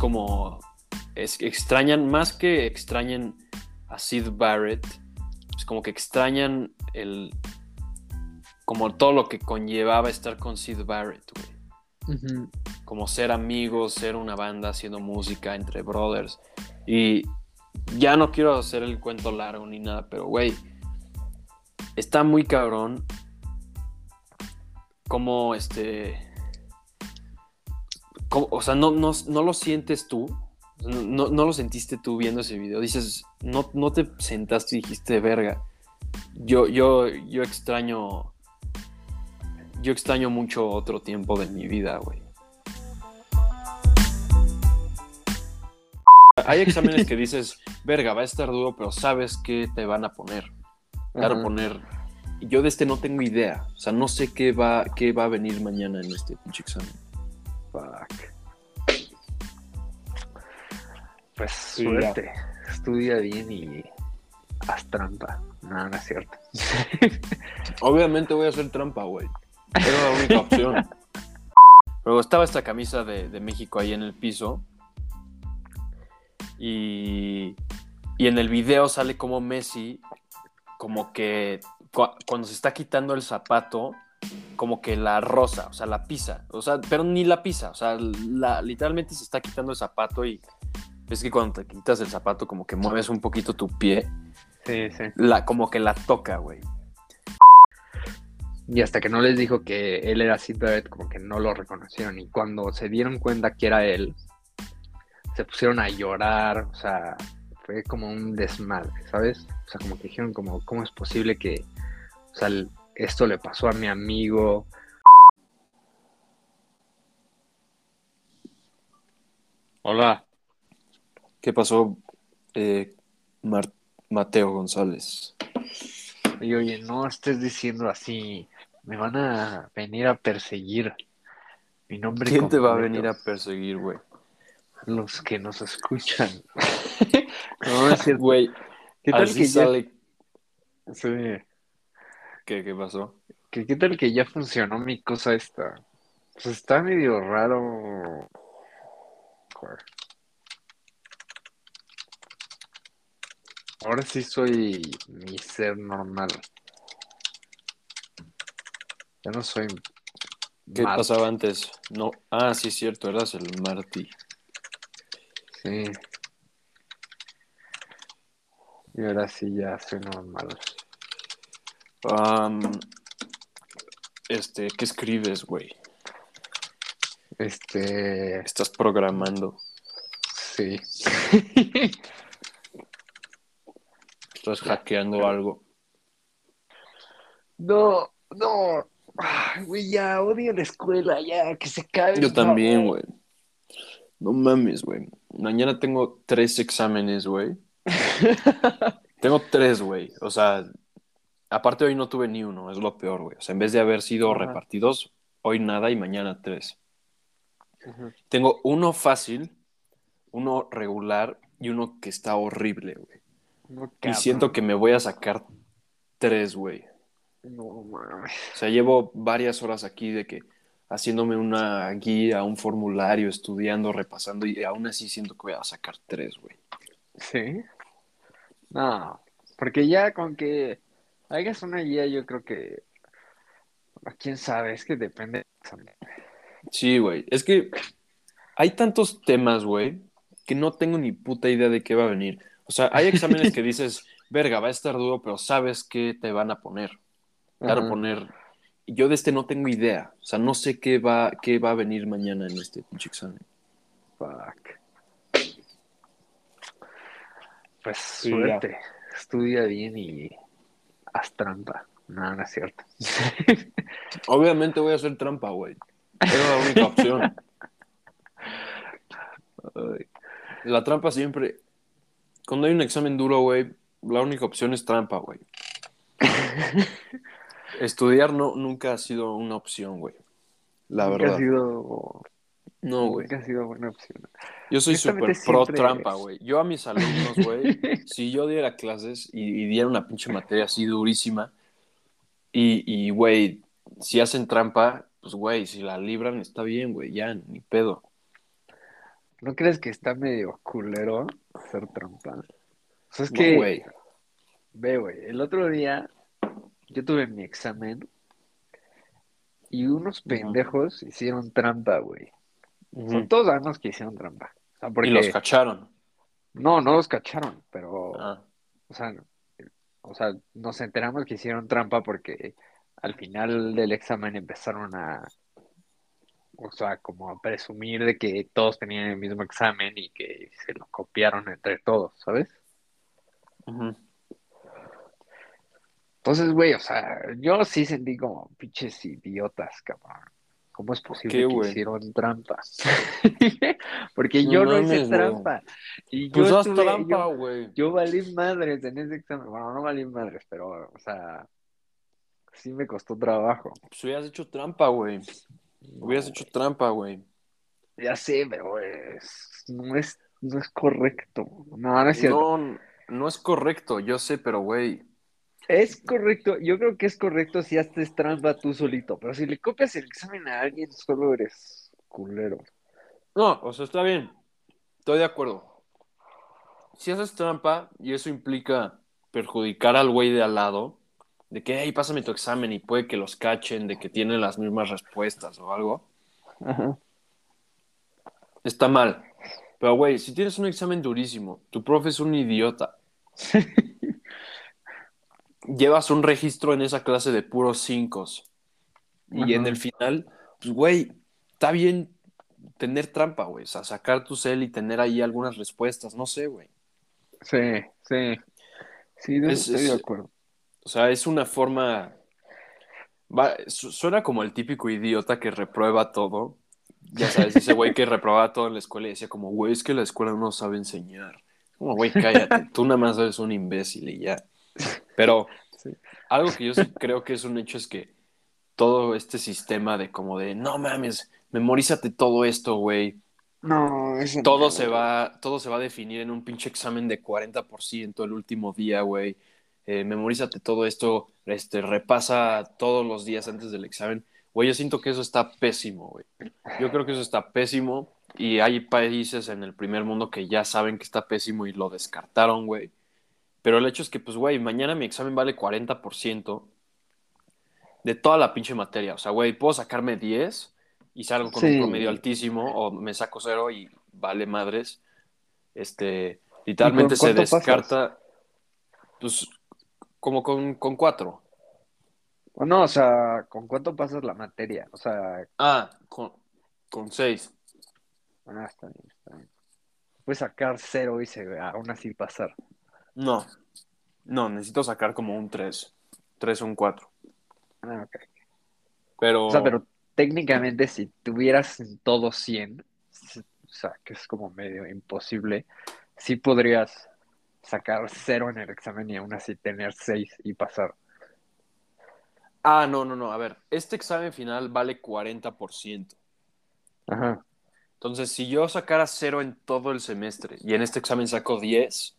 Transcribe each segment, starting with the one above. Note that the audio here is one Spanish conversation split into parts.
como es, extrañan, más que extrañan a Sid Barrett, es como que extrañan el como todo lo que conllevaba estar con Sid Barrett, güey. Como ser amigos, ser una banda haciendo música entre brothers. Y ya no quiero hacer el cuento largo ni nada, pero güey, está muy cabrón como este o sea, no, no, lo sientes tú, no, lo sentiste tú viendo ese video. Dices, no, no te sentaste y dijiste, verga. Yo, yo, yo extraño. Yo extraño mucho otro tiempo de mi vida, güey. Hay exámenes que dices, verga, va a estar duro, pero sabes que te van a poner. Claro, poner. Yo de este no tengo idea. O sea, no sé qué va, qué va a venir mañana en este pinche examen. Fuck. Pues suerte. Estudia bien y haz trampa. No, no es cierto. Obviamente voy a hacer trampa, güey. Era la única opción. Luego estaba esta camisa de, México ahí en el piso. Y, y en el video sale como Messi, como que cuando se está quitando el zapato, como que la rosa, o sea, la pisa, o sea, pero ni la pisa, o sea, la, literalmente se está quitando el zapato y es que cuando te quitas el zapato como que mueves un poquito tu pie, sí, sí. La, como que la toca, güey. Y hasta que no les dijo que él era Sid como que no lo reconocieron. Y cuando se dieron cuenta que era él, se pusieron a llorar, o sea, fue como un desmadre, ¿sabes? O sea, como que dijeron como, ¿cómo es posible que, o sea, esto le pasó a mi amigo. Hola. ¿Qué pasó, eh, Mateo González? Y oye, no estés diciendo así. Me van a venir a perseguir. Mi nombre ¿Quién te va a venir a perseguir, güey? Los que nos escuchan. no, es cierto, güey. ¿Qué tal que sale? Sí. ¿Qué, pasó? ¿Qué, ¿Qué tal que ya funcionó mi cosa esta? Pues está medio raro. Ahora sí soy mi ser normal. Ya no soy. ¿Qué pasaba antes? No. Ah, sí, cierto, eras el Marty. Sí. Y ahora sí ya soy normal este, ¿qué escribes, güey? Este. Estás programando. Sí. Estás hackeando algo. No, no. güey, ya odio la escuela, ya, que se cae. Yo también, güey. No mames, güey. Mañana tengo tres exámenes, güey. tengo tres, güey. O sea, Aparte hoy no tuve ni uno, es lo peor, güey. O sea, en vez de haber sido repartidos, hoy nada y mañana tres. Tengo uno fácil, uno regular y uno que está horrible, güey. y siento que me voy a sacar tres, güey. No mames. O sea, llevo varias horas aquí de que haciéndome una guía, un formulario, estudiando, repasando y aún así siento que voy a sacar tres, güey. Sí. No, porque ya con que hagas una guía, yo creo que. ¿Quién sabe? Es que depende. Sí, güey. Es que hay tantos temas, güey, que no tengo ni puta idea de qué va a venir. O sea, hay exámenes que dices, verga, va a estar duro, pero sabes qué te van a poner. Claro, poner. Yo de este no tengo idea. O sea, no sé qué va, qué va a venir mañana en este pinche examen. Fuck. Pues suerte. Estudia bien y haz trampa. No, no es cierto. Obviamente voy a hacer trampa, güey. Es la única opción. La trampa siempre. Cuando hay un examen duro, güey, la única opción es trampa, güey. Estudiar no, nunca ha sido una opción, güey. La verdad. Ha sido no, güey. Ha sido buena opción. Yo soy súper pro trampa, güey. Yo a mis alumnos, güey, si yo diera clases y, diera una pinche materia así durísima, y, güey, si hacen trampa, pues, güey, si la libran, está bien, güey, ya, ni pedo. ¿No crees que está medio culero hacer trampa? O sea, es que, güey. ve, güey, el otro día yo tuve mi examen y unos pendejos hicieron trampa, güey. Ujú. todos sabemos que hicieron trampa. O sea, porque... Y los cacharon. No, no los cacharon, pero... Ah, O sea, o sea, nos enteramos que hicieron trampa porque al final del examen empezaron a, o sea, como a presumir de que todos tenían el mismo examen y que se lo copiaron entre todos, ¿sabes? Entonces, güey, o sea, yo sí sentí como pinches idiotas, cabrón. ¿Cómo es posible qué, que hicieron trampa? Porque No yo no hice mames, trampa. Y yo Pues haz estuve- trampa, yo- güey. Yo valí madres en ese examen. Bueno, no valí madres, pero, o sea, sí me costó trabajo. Pues hubieras hecho trampa, güey. Hubieras hecho trampa, güey. Ya sé, pero es- no es, no es correcto. No, no es cierto. No, no es correcto, yo sé, pero, güey. Es correcto. Yo creo que es correcto si haces trampa tú solito, pero si le copias el examen a alguien, solo eres culero. No, o sea, está bien. Estoy de acuerdo. Si haces trampa y eso implica perjudicar al güey de al lado, de que, hey, pásame tu examen y puede que los cachen, de que tienen las mismas respuestas o algo, Ajá. está mal. Pero, güey, si tienes un examen durísimo, tu profe es un idiota, llevas un registro en esa clase de puros cinco y Ajá. en el final, pues, güey, está bien tener trampa, güey, o sea, sacar tu cel y tener ahí algunas respuestas, no sé, güey. Sí, sí. Sí, de Es- estoy de acuerdo. O sea, es una forma. va- suena como el típico idiota que reprueba todo. Ya sabes, ese güey que reprobaba todo en la escuela y decía como, güey, es que la escuela no sabe enseñar. Como, güey, cállate, tú nada más eres un imbécil y ya. Pero Sí. algo que yo sí creo que es un hecho es que todo este sistema de como de, no mames, memorízate todo esto, güey. No, eso Todo no. se va, todo se va a definir en un pinche examen de 40% el último día, güey. Eh, memorízate todo esto, este, repasa todos los días antes del examen. Güey, yo siento que eso está pésimo, güey. Yo creo que eso está pésimo y hay países en el primer mundo que ya saben que está pésimo y lo descartaron, güey. Pero el hecho es que, pues, güey, mañana mi examen vale 40% de toda la pinche materia. O sea, güey, puedo sacarme 10 y salgo con Sí. un promedio altísimo o me saco cero y vale madres. Este, literalmente ¿Y se descarta, pues, como con, con cuatro. O no, o sea, ¿con cuánto pasas la materia? O sea, Ah, con, con seis. ah, está bien, está bien. Puedes sacar cero y se, aún así pasar. No, no, necesito sacar como un tres. Tres o un cuatro. Ah, ok. Pero, O sea, pero técnicamente si tuvieras en todo 100, s- o sea, que es como medio imposible, sí podrías sacar cero en el examen y aún así tener seis y pasar. ah, no, no, no, a ver, este examen final vale 40%. Ajá. Entonces, si yo sacara cero en todo el semestre y en este examen saco 10,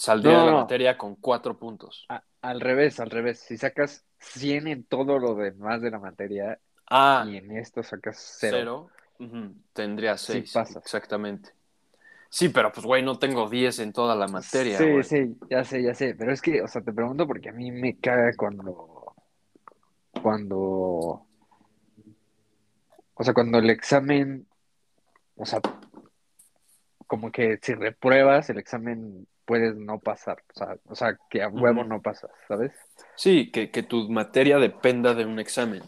saldría No, de la materia con cuatro puntos. A- al revés, al revés. Si sacas 100 en todo lo demás de la materia Ah, y en esto sacas cero. cero, tendría Sí seis. pasas. exactamente. Sí, pero pues, güey, no tengo 10 en toda la materia, Sí, güey. sí, ya sé, ya sé. Pero es que, o sea, te pregunto porque a mí me caga cuando, cuando, o sea, cuando el examen, o sea, como que si repruebas el examen puedes no pasar, o sea, o sea, que a huevo no pasas, ¿sabes? Sí, que, que tu materia dependa de un examen.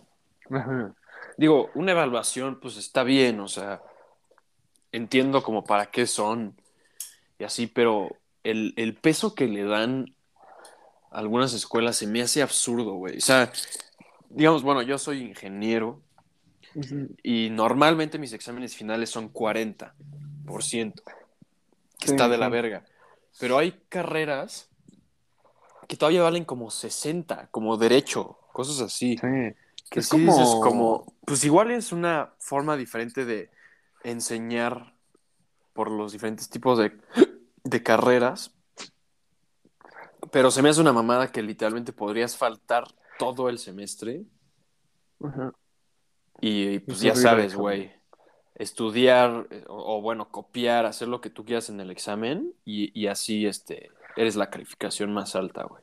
Ajá. Digo, una evaluación, pues está bien, o sea, entiendo como para qué son y así, pero el, el peso que le dan a algunas escuelas se me hace absurdo, güey. O sea, digamos, bueno, yo soy ingeniero y normalmente mis exámenes finales son 40%, que Sí, está de la verga. Pero hay carreras que todavía valen como 60, como derecho, cosas así. Sí. Que Es sí dices como- como, pues igual es una forma diferente de enseñar por los diferentes tipos de, de carreras, pero se me hace una mamada que literalmente podrías faltar todo el semestre Ajá. y pues Es ya horrible sabes, güey, estudiar eh, o, o, bueno, copiar, hacer lo que tú quieras en el examen y, y así este, eres la calificación más alta, güey.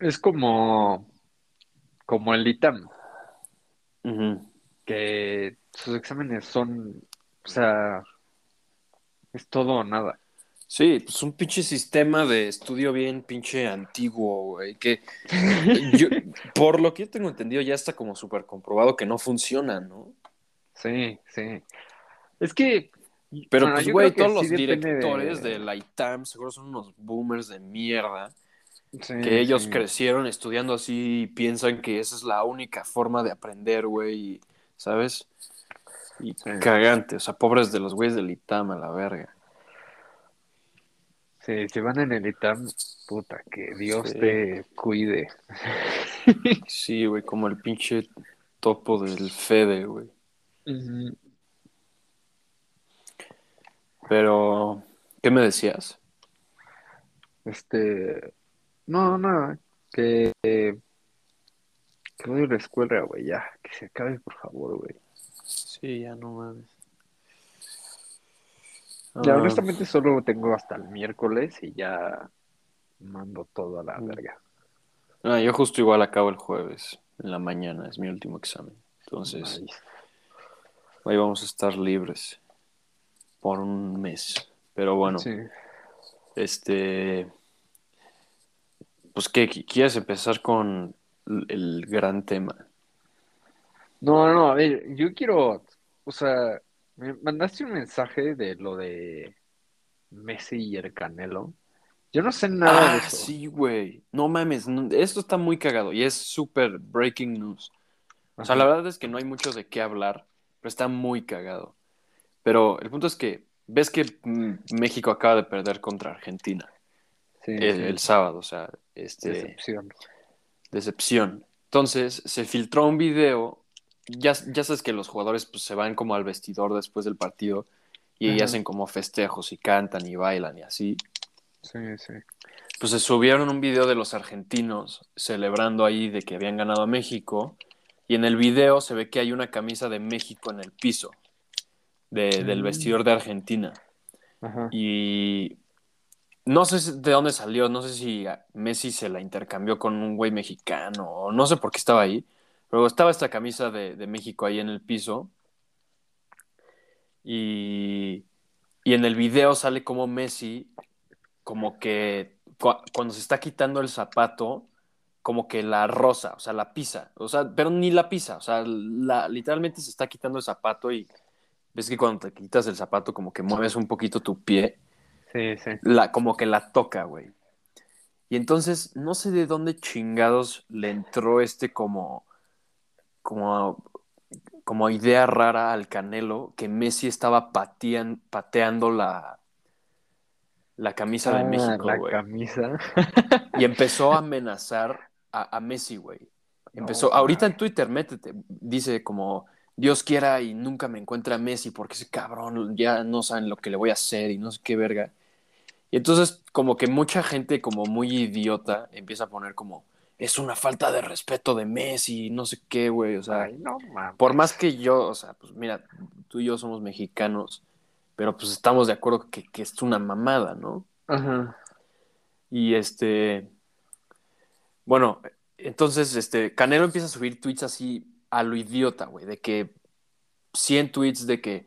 Es como, como el ITAM, que sus exámenes son, o sea, es todo o nada. Sí, pues un pinche sistema de estudio bien pinche antiguo, güey, que yo, por lo que yo tengo entendido ya está como súper comprobado que no funciona, ¿no? Sí, sí. Es que, Pero bueno, pues, güey, todos los directores de- de la ITAM seguro son unos boomers de mierda, sí, que ellos sí. crecieron estudiando así y piensan que esa es la única forma de aprender, güey, ¿sabes? Y cagante, o sea, pobres de los güeyes del ITAM a la verga. Sí, si van en el ITAM, puta, que Dios te cuide. Sí, güey, como el pinche topo del Fede, güey. Pero, ¿qué me decías? Este, no, nada, que, que voy a ir a la escuela, güey, ya, que se acabe, por favor, güey. Sí, ya no mames. Ya, Ah, honestamente solo tengo hasta el miércoles y ya mando todo a la verga. ah, yo justo igual acabo el jueves, en la mañana, es mi último examen. Entonces, Nice. Ahí vamos a estar libres por un mes. Pero bueno, Sí. este, pues, ¿qué? ¿Quieres empezar con el- gran tema? No, no, a ver, yo quiero, o sea, me mandaste un mensaje de lo de Messi y el Canelo. Yo no sé nada de Ah, eso. sí, güey. No mames, no- esto está muy cagado y es súper breaking news. O sea, la verdad es que no hay mucho de qué hablar, pero está muy cagado. Pero el punto es que ves que México acaba de perder contra Argentina Sí, el, sí. el sábado, o sea, este, Decepción. decepción. Entonces, se filtró un video, ya, ya sabes que los jugadores pues, se van como al vestidor después del partido y Ajá. hacen como festejos y cantan y bailan y así. Sí, sí. Pues se subieron un video de los argentinos celebrando ahí de que habían ganado a México y en el video se ve que hay una camisa de México en el piso de- del Mm. vestidor de Argentina Ajá. y no sé de dónde salió, no sé si Messi se la intercambió con un güey mexicano o no sé por qué estaba ahí, pero estaba esta camisa de, de México ahí en el piso y, y en el video sale como Messi como que cu- cuando se está quitando el zapato, como que la rosa, o sea, la pisa, o sea, pero ni la pisa, o sea, la, literalmente se está quitando el zapato y ves que cuando te quitas el zapato como que mueves un poquito tu pie, Sí, sí. la, como que la toca, güey. Y entonces, no sé de dónde chingados le entró este como, como, como idea rara al Canelo que Messi estaba patean- pateando la, la camisa de Ah, México, la güey. camisa. Y empezó a amenazar a, a Messi, güey. Empezó, No, ahorita en. Twitter, métete, dice como, Dios quiera y nunca me encuentre a Messi porque ese cabrón ya no saben lo que le voy a hacer y no sé qué verga. Y entonces como que mucha gente como muy idiota empieza a poner como, es una falta de respeto de Messi, no sé qué, güey. O sea, Ay, no mames. por más que yo, o sea, pues mira, tú y yo somos mexicanos, pero pues estamos de acuerdo que, que es una mamada, ¿no? Ajá. Y este, bueno, entonces este, Canelo empieza a subir tweets así a lo idiota, güey, de que 100 tweets de que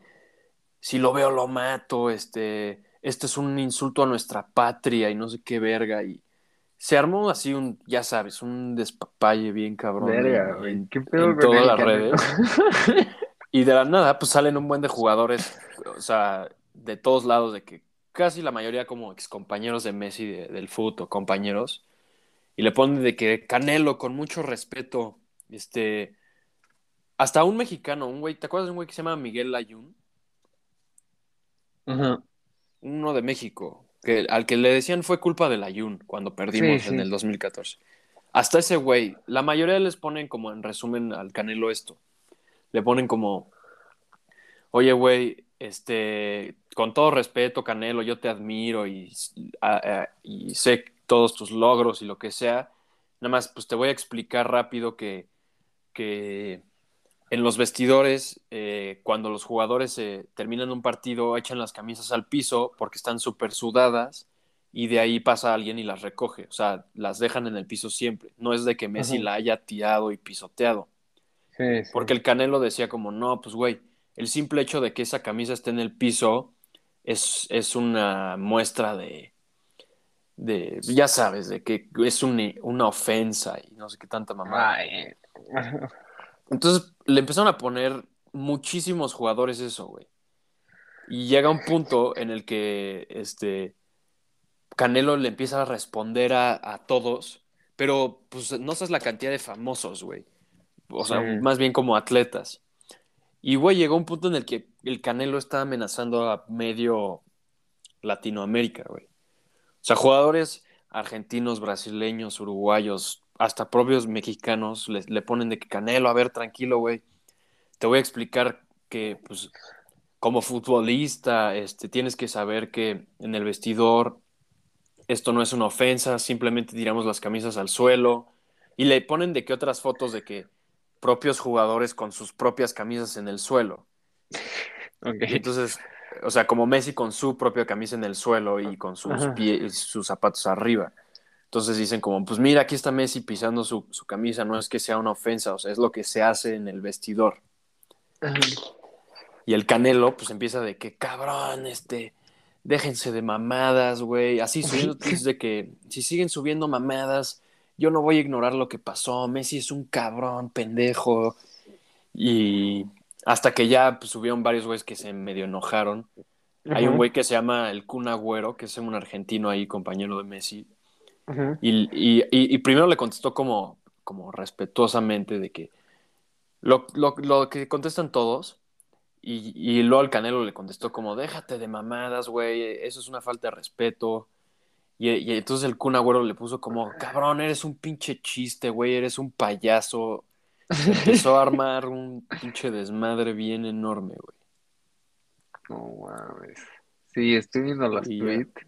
si lo veo lo mato, este, este es un insulto a nuestra patria y no sé qué verga. Y se armó así un, ya sabes, un despapalle bien cabrón Verga, en, güey. en- ¿Qué pedo en todas las Canelo? redes. Y de la nada, pues salen un buen de jugadores, o sea, de todos lados, de que casi la mayoría como excompañeros de Messi de- del fútbol, compañeros, y le ponen de que Canelo, con mucho respeto, este, hasta un mexicano, un güey, ¿te acuerdas de un güey que se llama Miguel Ayun? Ajá. Uno de México, que al que le decían fue culpa del Ayun cuando perdimos Sí, en sí. el 2014. Hasta ese güey, la mayoría les ponen como en resumen al Canelo esto. Le ponen como, oye, güey, este, con todo respeto, Canelo, yo te admiro y, a- a- y sé todos tus logros y lo que sea. Nada más, pues te voy a explicar rápido que, que en los vestidores, eh, cuando los jugadores eh, terminan un partido, echan las camisas al piso porque están súper sudadas y de ahí pasa alguien y las recoge. O sea, las dejan en el piso siempre. No es de que Messi Ajá. la haya tirado y pisoteado. Sí, sí. Porque el Canelo decía como, no, pues güey, el simple hecho de que esa camisa esté en el piso es, es una muestra de, de, ya sabes, de que es un- una ofensa y no sé qué tanta mamá. Ay. Entonces le empezaron a poner muchísimos jugadores eso, güey. Y llega un punto en el que este Canelo le empieza a responder a, a todos, pero pues no sabes la cantidad de famosos, güey. O sea, Sí. más bien como atletas. Y, güey, llegó un punto en el que el Canelo está amenazando a medio Latinoamérica, güey. O sea, jugadores argentinos, brasileños, uruguayos, hasta propios mexicanos le, le ponen de que Canelo, a ver, tranquilo, güey. Te voy a explicar que, pues, como futbolista, este, tienes que saber que en el vestidor esto no es una ofensa, simplemente tiramos las camisas al suelo. Y le ponen de que otras fotos de que propios jugadores con sus propias camisas en el suelo. Ok. Y entonces, o sea, como Messi con su propia camisa en el suelo y con sus, pies, sus zapatos arriba. Entonces dicen como, pues mira, aquí está Messi pisando su, su camisa, no es que sea una ofensa, o sea, es lo que se hace en el vestidor. Y el Canelo, pues empieza de que, cabrón, este, déjense de mamadas, güey. Así subiendo tweets de que si siguen subiendo mamadas, yo no voy a ignorar lo que pasó. Messi es un cabrón, pendejo. Y hasta que ya pues, subieron varios güeyes que se medio enojaron. Hay un güey que se llama el Kun Agüero, que es un argentino ahí, compañero de Messi. Y, y- y- y primero le contestó como, como respetuosamente de que lo, lo- lo que contestan todos. Y, y luego al Canelo le contestó como, déjate de mamadas, güey, eso es una falta de respeto. Y, y entonces el Kun Agüero le puso como, cabrón, eres un pinche chiste, güey, eres un payaso. Se empezó a armar un pinche desmadre bien enorme, güey. No mames. Sí, estoy viendo Y ya. tweets.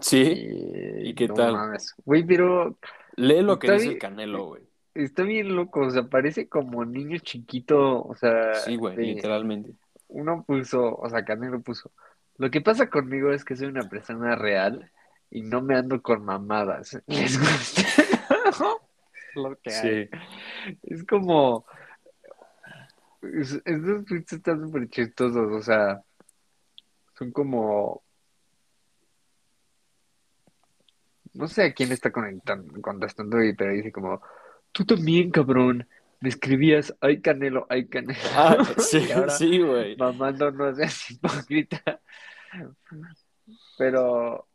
¿Sí? Y, ¿Y qué no tal? mames. Güey, pero Lee lo que dice el. Canelo, güey. está bien loco, o sea, parece como niño chiquito, o sea, Sí, güey, de- literalmente. uno puso, o sea, Canelo puso, lo que pasa conmigo es que soy una persona real y no me ando con mamadas. ¿Les gusta? Lo que hay. Sí. Es como, es- estos tweets están súper chistosos, o sea, son como, no sé a quién está conectando, contestando, y- pero dice como, tú también, cabrón, me escribías, ay Canelo, ay Canelo, Ah, sí, sí, güey. mamando no seas hipócrita, pero,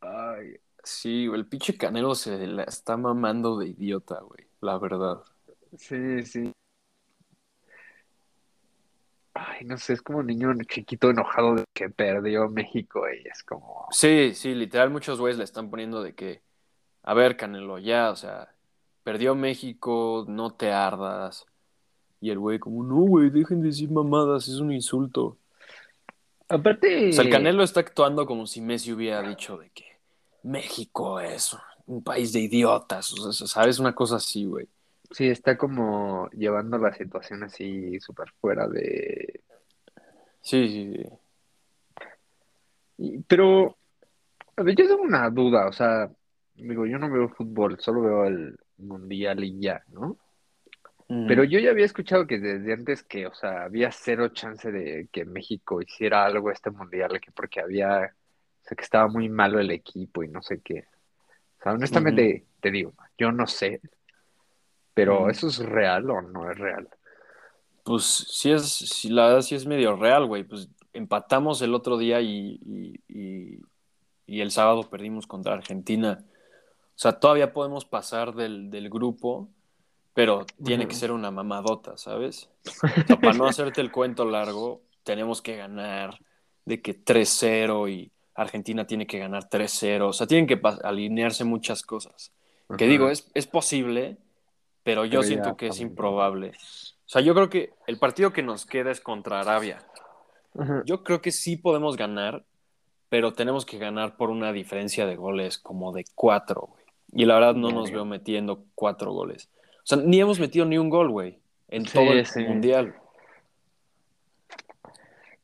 ay, Sí, el pinche Canelo se la está mamando de idiota, güey, la verdad. sí, sí. Ay, no sé, es como un niño chiquito enojado de que perdió México y es como, Sí, sí, literal, muchos güeyes le están poniendo de que, a ver, Canelo, ya, o sea, perdió México, no te ardas. Y el güey como, no, güey, dejen de decir mamadas, es un insulto. aparte, O sea, el Canelo está actuando como si Messi hubiera dicho de que México es un país de idiotas, o sea, ¿sabes? Una cosa así, güey. sí, está como llevando la situación así súper fuera de... Sí, sí, sí. y- pero, a ver, yo tengo una duda, o sea, digo, yo no veo fútbol, solo veo el mundial y ya, ¿no? Mm. Pero yo ya había escuchado que desde antes que, o sea, había cero chance de que México hiciera algo este mundial, que porque había, o sea, que estaba muy malo el equipo y no sé qué. O sea, honestamente, te digo, yo no sé, pero. ¿eso es real o no es real? Pues sí es, sí, la verdad sí es medio real, güey. Pues empatamos el otro día y, y, y- y el sábado perdimos contra Argentina. O sea, todavía podemos pasar del, del grupo, pero tiene que ser una mamadota, ¿sabes? O sea, para no hacerte el cuento largo, tenemos que ganar de que 3-0 y Argentina tiene que ganar 3-0. O sea, tienen que alinearse muchas cosas. Que digo, es, es posible, pero yo Pero siento ya que es improbable. O sea, yo creo que el partido que nos queda es contra Arabia. Ajá. Yo creo que sí podemos ganar, pero tenemos que ganar por una diferencia de goles como de cuatro, güey. Y la verdad no nos veo metiendo cuatro goles. O sea, ni hemos metido ni un gol, güey, en Sí, todo el sí. mundial.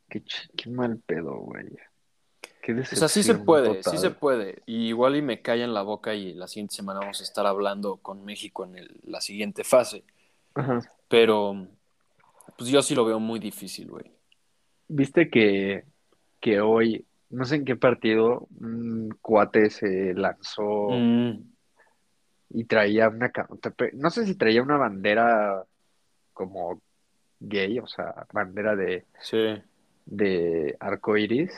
Qué mal pedo, güey. O sea, sí se puede, sí se puede. Y igual y me calla en la boca y la siguiente semana vamos a estar hablando con México en el- la siguiente fase. Ajá. Pero, pues yo sí lo veo muy difícil, güey. Viste que, que hoy, no sé en qué partido, un cuate se lanzó Mm, y traía una, no sé si traía una bandera como gay, o sea, bandera de, sí. de arcoiris,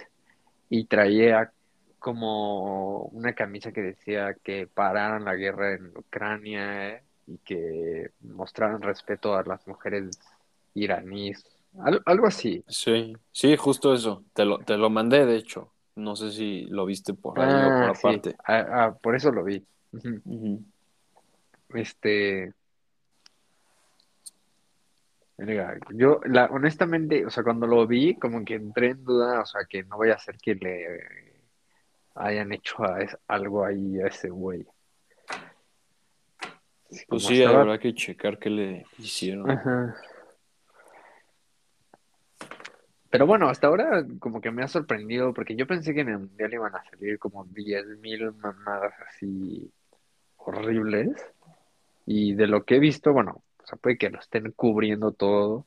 y traía como una camisa que decía que pararan la guerra en Ucrania eh, y que mostraran respeto a las mujeres iraníes, Al- algo así. Sí, sí, justo eso. Te lo, te lo mandé, de hecho. No sé si lo viste por ahí o Ah, por sí. aparte. Ah, ah, por eso lo vi. Este, verga, yo, la, honestamente, o sea, cuando lo vi, como que entré en duda, o sea, que no vaya a ser que le hayan hecho a es- algo ahí a ese güey. Así Pues sí, estaba- habrá que checar qué le hicieron. Ajá. Pero bueno, hasta ahora como que me ha sorprendido, porque yo pensé que en el mundial iban a salir como 10.000 mamadas así horribles. Y de lo que he visto, bueno, sea, puede que lo estén cubriendo todo.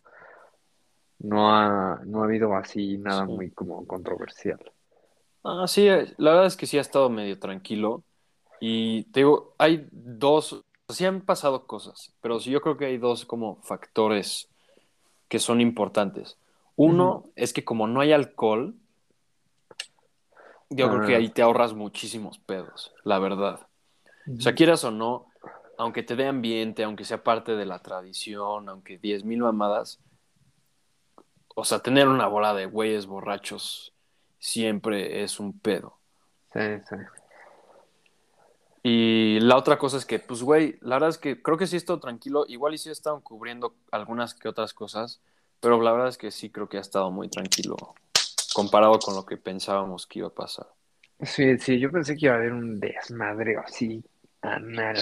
No ha, no ha habido así nada Sí. muy como controversial. Ah, sí, eh, la verdad es que sí ha estado medio tranquilo. Y te digo, hay dos, sí han pasado cosas, pero sí yo creo que hay dos como factores que son importantes. Uno es que como no hay alcohol, yo creo que Ah. ahí te ahorras muchísimos pedos, la verdad. O sea, quieras o no, aunque te dé ambiente, aunque sea parte de la tradición, aunque 10.000 mamadas, o sea, tener una bola de güeyes borrachos siempre es un pedo. Sí, sí. Y la otra cosa es que, pues, güey, la verdad es que creo que sí he estado tranquilo. Igual y sí he estado cubriendo algunas que otras cosas, pero la verdad es que sí creo que ha estado muy tranquilo comparado con lo que pensábamos que iba a pasar. Sí, sí, yo pensé que iba a haber un desmadre así, anal.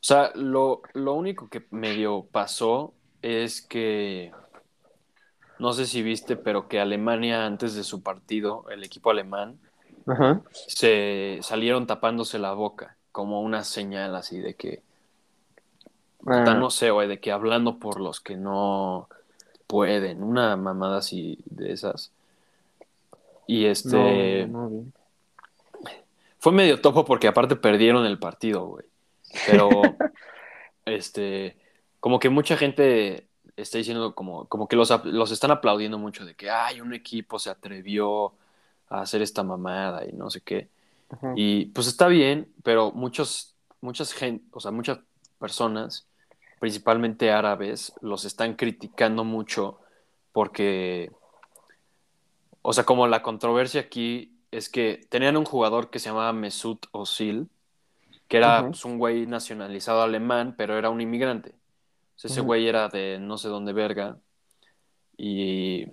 O sea, lo, lo único que medio pasó es que, no sé si viste, pero que Alemania antes de su partido, el equipo alemán, Ajá. se salieron tapándose la boca, como una señal así de que, Ah, no sé, güey, de que hablando por los que no pueden, una mamada así de esas. Y este, no, no vi. fue medio topo porque aparte perdieron el partido, güey. Pero, este, como que mucha gente está diciendo como, como que los, los están aplaudiendo mucho de que, ay, un equipo se atrevió a hacer esta mamada y no sé qué. Ajá. Y pues está bien, pero muchos, muchas gente, o sea, muchas personas, principalmente árabes, los están criticando mucho porque, o sea, como la controversia aquí es que tenían un jugador que se llamaba Mesut Özil, que era pues, un güey nacionalizado alemán, pero era un inmigrante. O sea, ese güey era de no sé dónde verga. Y,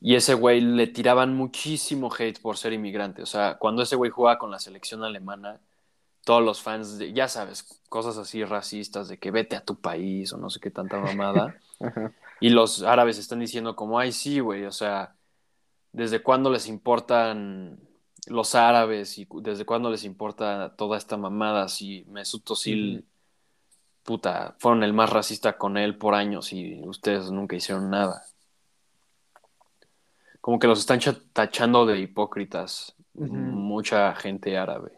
y ese güey le tiraban muchísimo hate por ser inmigrante. O sea, cuando ese güey jugaba con la selección alemana, todos los fans, de, ya sabes, cosas así racistas de que vete a tu país o no sé qué tanta mamada. Ajá. Y los árabes están diciendo como, ay, sí, güey, o sea, ¿desde cuándo les importan los árabes y desde cuándo les importa toda esta mamada si Mesut Özil, puta, fueron el más racista con él por años y ustedes nunca hicieron nada? Como que los están cha- tachando de hipócritas mucha gente árabe.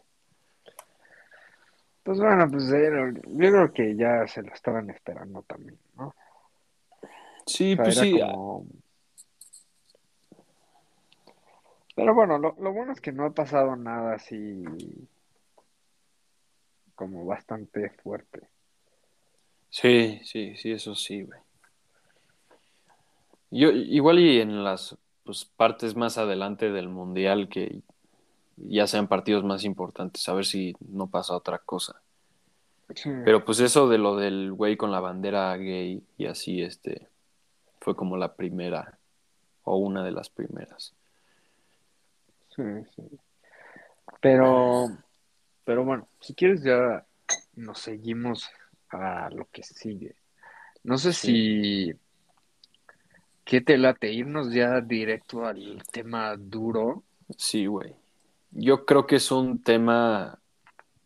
Pues bueno, pues yo creo que ya se lo estaban esperando también, ¿no? Sí, O sea, pues sí, como... Pero bueno, lo, lo bueno es que no ha pasado nada así como bastante fuerte. Sí, sí, sí, eso sí, güey. Yo, igual y en las pues, partes más adelante del mundial que ya sean partidos más importantes, a ver si no pasa otra cosa. Sí, Pero pues eso de lo del güey con la bandera gay y así, este, fue como la primera o una de las primeras. Sí, sí. Pero, pero bueno, si quieres ya nos seguimos a lo que sigue. No sé Sí. si... ¿Qué te late? Irnos ya directo al tema duro. Sí, güey. Yo creo que es un tema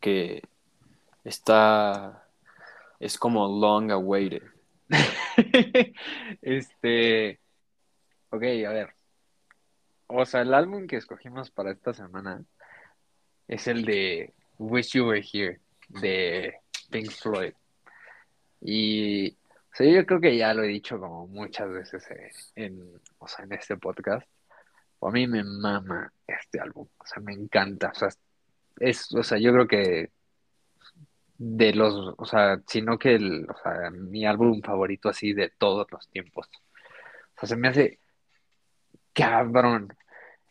que está, es como long awaited. Este... Ok, a ver. O sea, el álbum que escogimos para esta semana es el de Wish You Were Here, de Pink Floyd. Y o sea, yo creo que ya lo he dicho como muchas veces en, o sea, en este podcast. A mí me mama este álbum, o sea, me encanta. O sea, es, o sea, yo creo que de los, o sea, sino que el, o sea, mi álbum favorito así de todos los tiempos. O sea, se me hace cabrón.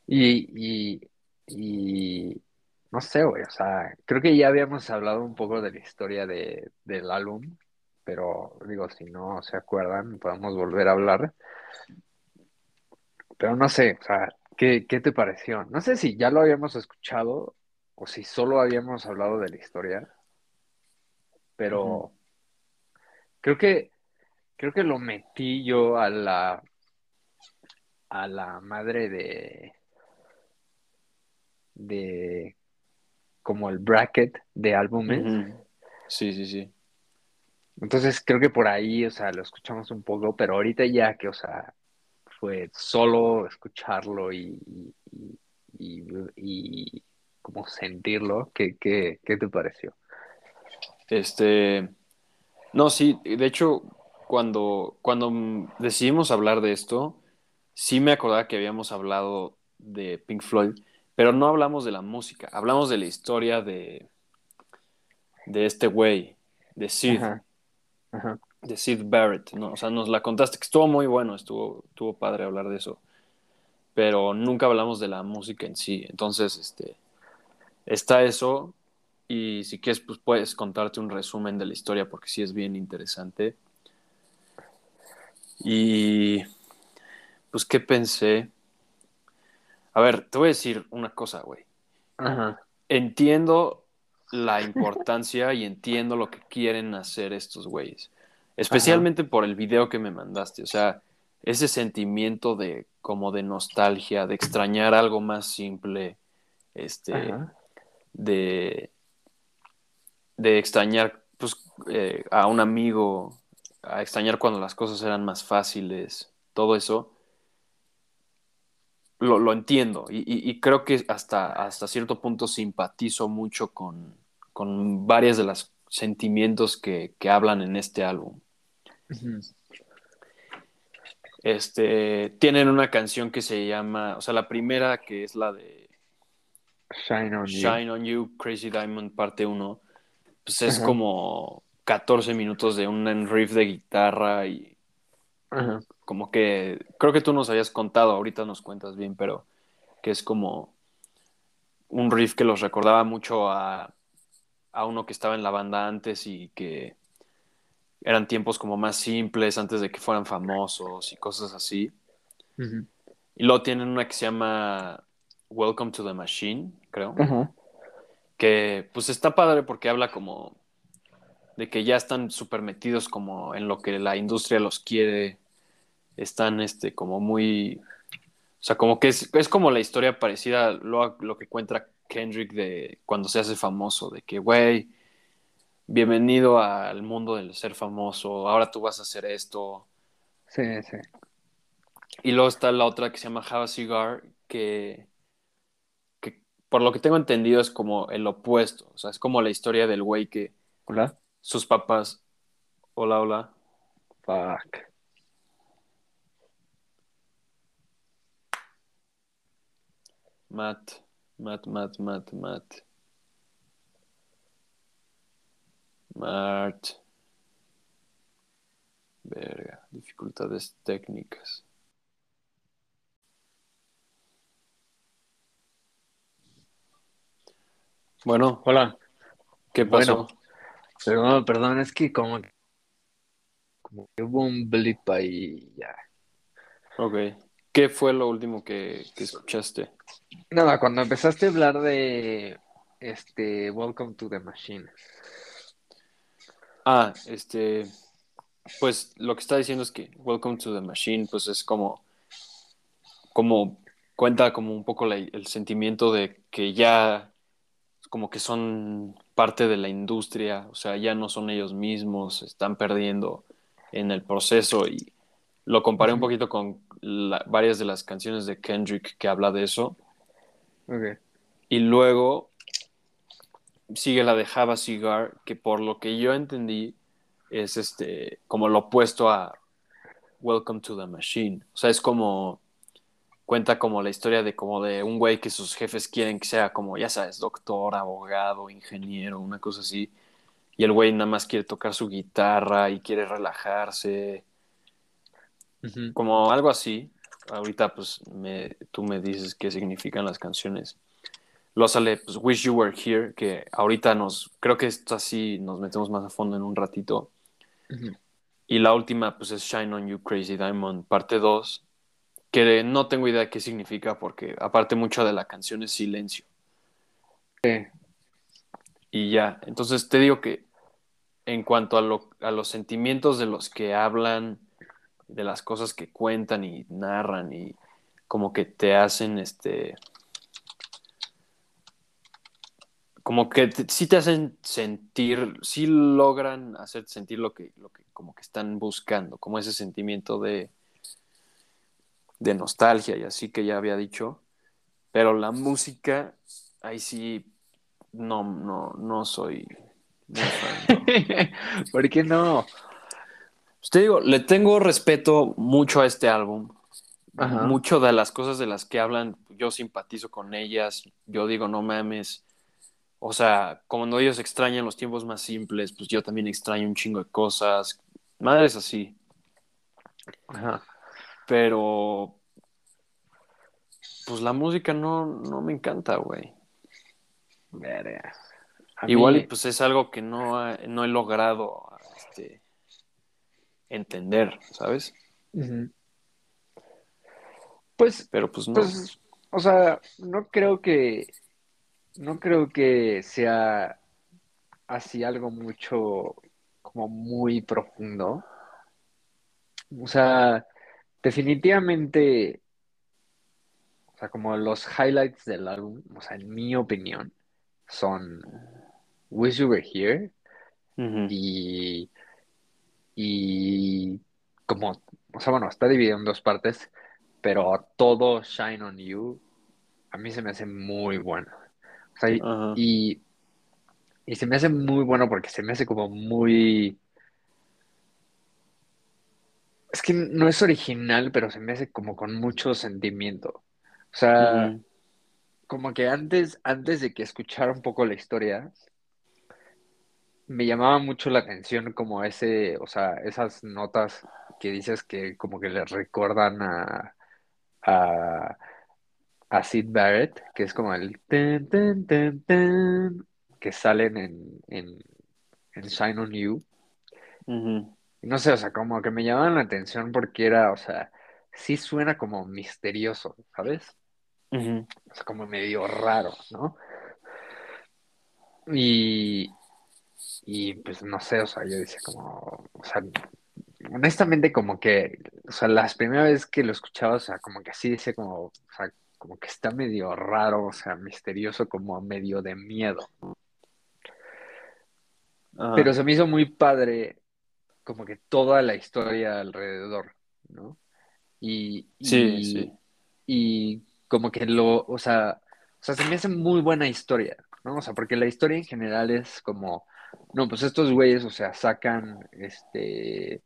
Y, y, y no sé, güey, o sea, creo que ya habíamos hablado un poco de la historia de, del álbum, pero digo, si no se acuerdan, podemos volver a hablar. Pero no sé, o sea, ¿qué, qué te pareció? No sé si ya lo habíamos escuchado o si solo habíamos hablado de la historia, pero creo que, creo que lo metí yo a la, a la madre de, de como el bracket de álbumes. Sí, sí, sí. Entonces creo que por ahí, o sea, lo escuchamos un poco, pero ahorita ya que, o sea, fue solo escucharlo y, y, y, y- como sentirlo, ¿qué, qué, qué te pareció? Este, no, sí, de hecho, cuando, cuando decidimos hablar de esto, sí me acordaba que habíamos hablado de Pink Floyd, pero no hablamos de la música, hablamos de la historia de, de este güey, de Sid, Ajá, ajá, de Sid Barrett, ¿no? O sea, nos la contaste, que estuvo muy bueno, estuvo, estuvo padre hablar de eso, pero nunca hablamos de la música en sí. Entonces, este, está eso, y si quieres, pues puedes contarte un resumen de la historia, porque sí es bien interesante. Y, pues, ¿qué pensé? A ver, te voy a decir una cosa, güey. ajá, Entiendo la importancia y entiendo lo que quieren hacer estos güeyes. ajá, Especialmente por el video que me mandaste. O sea, ese sentimiento de como de nostalgia, de extrañar algo más simple, este, ajá, de, de extrañar pues, eh, a un amigo, a extrañar cuando las cosas eran más fáciles, todo eso, lo, lo entiendo y, y, y, creo que hasta, hasta cierto punto simpatizo mucho con, con varias de los sentimientos que, que hablan en este álbum. Este, tienen una canción que se llama, o sea, la primera que es la de Shine on you. Shine on You, Crazy Diamond, parte 1, pues es como 14 minutos de un riff de guitarra y ajá, como que, creo que tú nos habías contado, ahorita nos cuentas bien, pero que es como un riff que los recordaba mucho a, a uno que estaba en la banda antes y que eran tiempos como más simples antes de que fueran famosos y cosas así. Y luego tienen una que se llama Welcome to the Machine, creo, que pues está padre porque habla como de que ya están súper metidos como en lo que la industria los quiere, están este como muy, o sea, como que es, es como la historia parecida a lo, lo que cuenta Kendrick de cuando se hace famoso, de que, güey, bienvenido al mundo del ser famoso, ahora tú vas a hacer esto. Sí, sí. Y luego está la otra que se llama Have a Cigar, que, que por lo que tengo entendido es como el opuesto, o sea, es como la historia del güey que Hola. sus papás, hola, hola, Fuck. Matt, Matt, Matt, Matt, Matt, Mart, verga, dificultades técnicas. Bueno, Hola. ¿qué Bueno, pasó? perdón, perdón, es que como, como que hubo un blip ahí ya. Ok. ¿Qué fue lo último que, que escuchaste? Nada, cuando empezaste a hablar de este Welcome to the Machine. Ah, este. pues lo que está diciendo es que Welcome to the Machine, pues es como, como cuenta como un poco la- el sentimiento de que ya como que son parte de la industria, o sea, ya no son ellos mismos, están perdiendo en el proceso y lo comparé un poquito con la- varias de las canciones de Kendrick que habla de eso y luego sigue la de Have a Cigar, que por lo que yo entendí es este como lo opuesto a Welcome to the Machine. O sea, es como cuenta como la historia de como de un güey que sus jefes quieren que sea como, ya sabes, doctor, abogado, ingeniero, una cosa así. Y el güey nada más quiere tocar su guitarra y quiere relajarse, Como algo así. Ahorita pues me, tú me dices qué significan las canciones. Luego sale pues, Wish You Were Here, que ahorita nos, creo que esto así nos metemos más a fondo en un ratito. Y la última, pues es Shine on You Crazy Diamond, parte 2, que no tengo idea de qué significa, porque aparte mucho de la canción es silencio. Sí. Y ya, entonces te digo que en cuanto a, lo- a los sentimientos de los que hablan, de las cosas que cuentan y narran y como que te hacen este... Como que te- sí te hacen sentir, sí logran hacer sentir lo que, lo que como que están buscando, como ese sentimiento de, de nostalgia y así que ya había dicho. Pero la música, ahí sí, no, no, no soy. ¿Por qué no? Pues te digo, le tengo respeto mucho a este álbum. Ajá. Mucho de las cosas de las que hablan, yo simpatizo con ellas. Yo digo, no mames. O sea, cuando ellos extrañan los tiempos más simples, pues yo también extraño un chingo de cosas. Madres así. Ajá. Pero, pues la música no, no me encanta, güey. Igual mí- y pues es algo que no, ha- no he logrado este, entender, ¿sabes? Pues, Pero pues no. pues, o sea, no creo que, no creo que sea así algo mucho, como muy profundo. O sea, definitivamente, o sea, como los highlights del álbum, o sea, en mi opinión, son Wish You Were Here y, y como, o sea, bueno, está dividido en dos partes, pero todo Shine on You a mí se me hace muy bueno. O sea, y, y, y se me hace muy bueno porque se me hace como muy... Es que no es original, pero se me hace como con mucho sentimiento. O sea, como que antes, antes de que escuchara un poco la historia, me llamaba mucho la atención como ese, o sea, esas notas que dices que como que le recuerdan a, a, a Sid Barrett, que es como el ten, ten, ten, ten, que salen en, en, en Shine on You. No sé, o sea, como que me llamaban la atención porque era, o sea, sí suena como misterioso, ¿sabes? Ujú. O sea, como medio raro, ¿no? Y, y pues no sé, o sea, yo decía como, o sea, honestamente como que, o sea, las primeras veces que lo escuchaba, o sea, como que así decía como, o sea, como que está medio raro, o sea, misterioso, como medio de miedo. Ajá. Pero se me hizo muy padre como que toda la historia alrededor, ¿no? Y, Sí, y, sí. y como que lo, o sea, o sea, se me hace muy buena historia, ¿no? O sea, porque la historia en general es como, no, pues estos güeyes, o sea, sacan este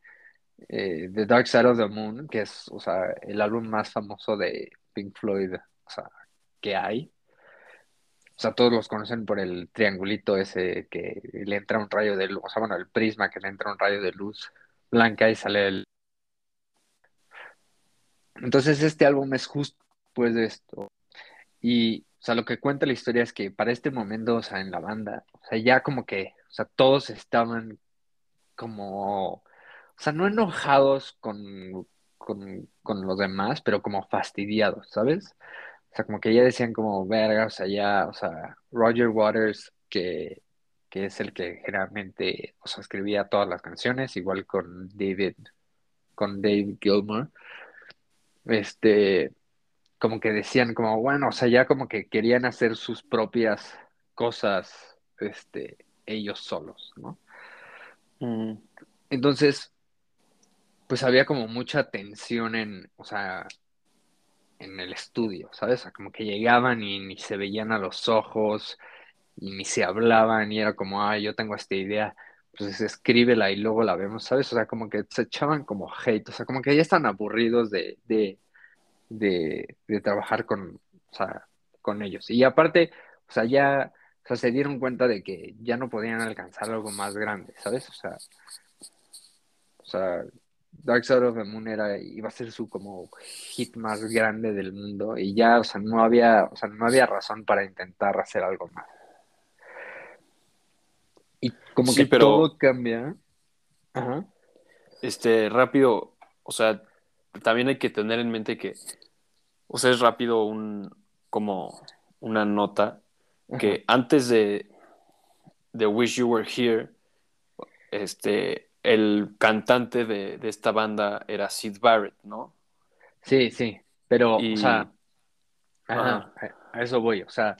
eh, The Dark Side of the Moon, que es, o sea, el álbum más famoso de Pink Floyd, o sea, que hay. O sea, todos los conocen por el triangulito ese que le entra un rayo de luz, o sea, bueno, el prisma que le entra un rayo de luz blanca y sale el... Entonces este álbum es justo después de esto. Y, sea, lo que cuenta la historia es que para este momento, o sea, en la banda, o sea, ya como que, o sea, todos estaban como, o sea, no enojados con, con, con los demás, pero como fastidiados, ¿sabes? O sea, como que ya decían como, verga, o sea, ya, o sea, Roger Waters, que, que es el que generalmente, o sea, escribía todas las canciones, igual con David, con Dave Gilmour, este, como que decían como, bueno, o sea, ya como que querían hacer sus propias cosas, este, ellos solos, ¿no? Mm. Entonces, pues había como mucha tensión en, o sea, en el estudio, ¿sabes? O sea, como que llegaban y ni se veían a los ojos y ni se hablaban y era como, ah, yo tengo esta idea, pues escríbela y luego la vemos, ¿sabes? O sea, como que se echaban como hate, o sea, como que ya están aburridos de, de, de, de trabajar con, o sea, con ellos. Y aparte, o sea, ya, o sea, se dieron cuenta de que ya no podían alcanzar algo más grande, ¿sabes? O sea, o sea, Dark Side of the Moon era, iba a ser su como hit más grande del mundo y ya, o sea, no había, o sea, no había razón para intentar hacer algo más. Y como Sí, que pero- todo cambia. Ajá. Este, rápido, o sea, también hay que tener en mente que, o sea, es rápido un, como una nota, que antes de, de Wish You Were Here, este, el cantante de, de esta banda era Sid Barrett, ¿no? Sí, sí, pero, Y- o sea, ajá, a a eso voy, o sea,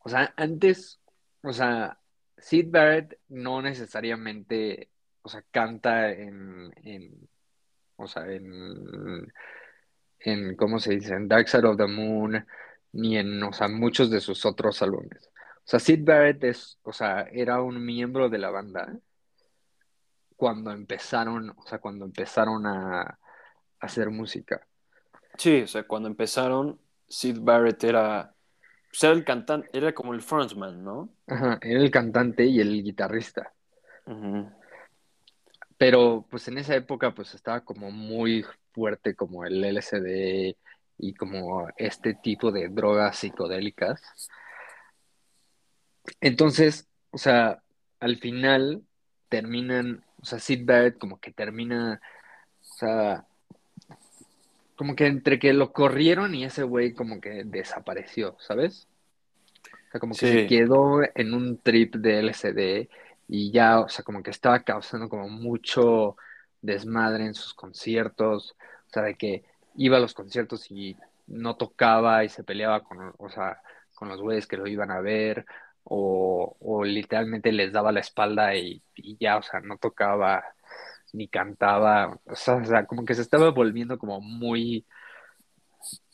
o sea, antes, o sea, Sid Barrett no necesariamente, o sea, canta en, en, o sea, en, en, ¿cómo se dice? En Dark Side of the Moon, ni en, o sea, muchos de sus otros álbumes. O sea, Sid Barrett es, o sea, era un miembro de la banda cuando empezaron, o sea, cuando empezaron a, a hacer música. Sí, o sea, cuando empezaron, Sid Barrett era, pues era el cantante, era como el frontman, ¿no? Ajá, era el cantante y el guitarrista. Ujú. Pero pues en esa época pues estaba como muy fuerte como el LSD y como este tipo de drogas psicodélicas. Entonces, o sea, al final terminan, o sea, Sid Barrett como que termina, o sea, como que entre que lo corrieron y ese güey como que desapareció, ¿sabes? O sea, como que Sí. se quedó en un trip de LSD y ya, o sea, como que estaba causando como mucho desmadre en sus conciertos, o sea, de que iba a los conciertos y no tocaba y se peleaba con, o sea, con los güeyes que lo iban a ver, o, o literalmente les daba la espalda y, y ya, o sea, no tocaba ni cantaba, o sea, o sea, como que se estaba volviendo como muy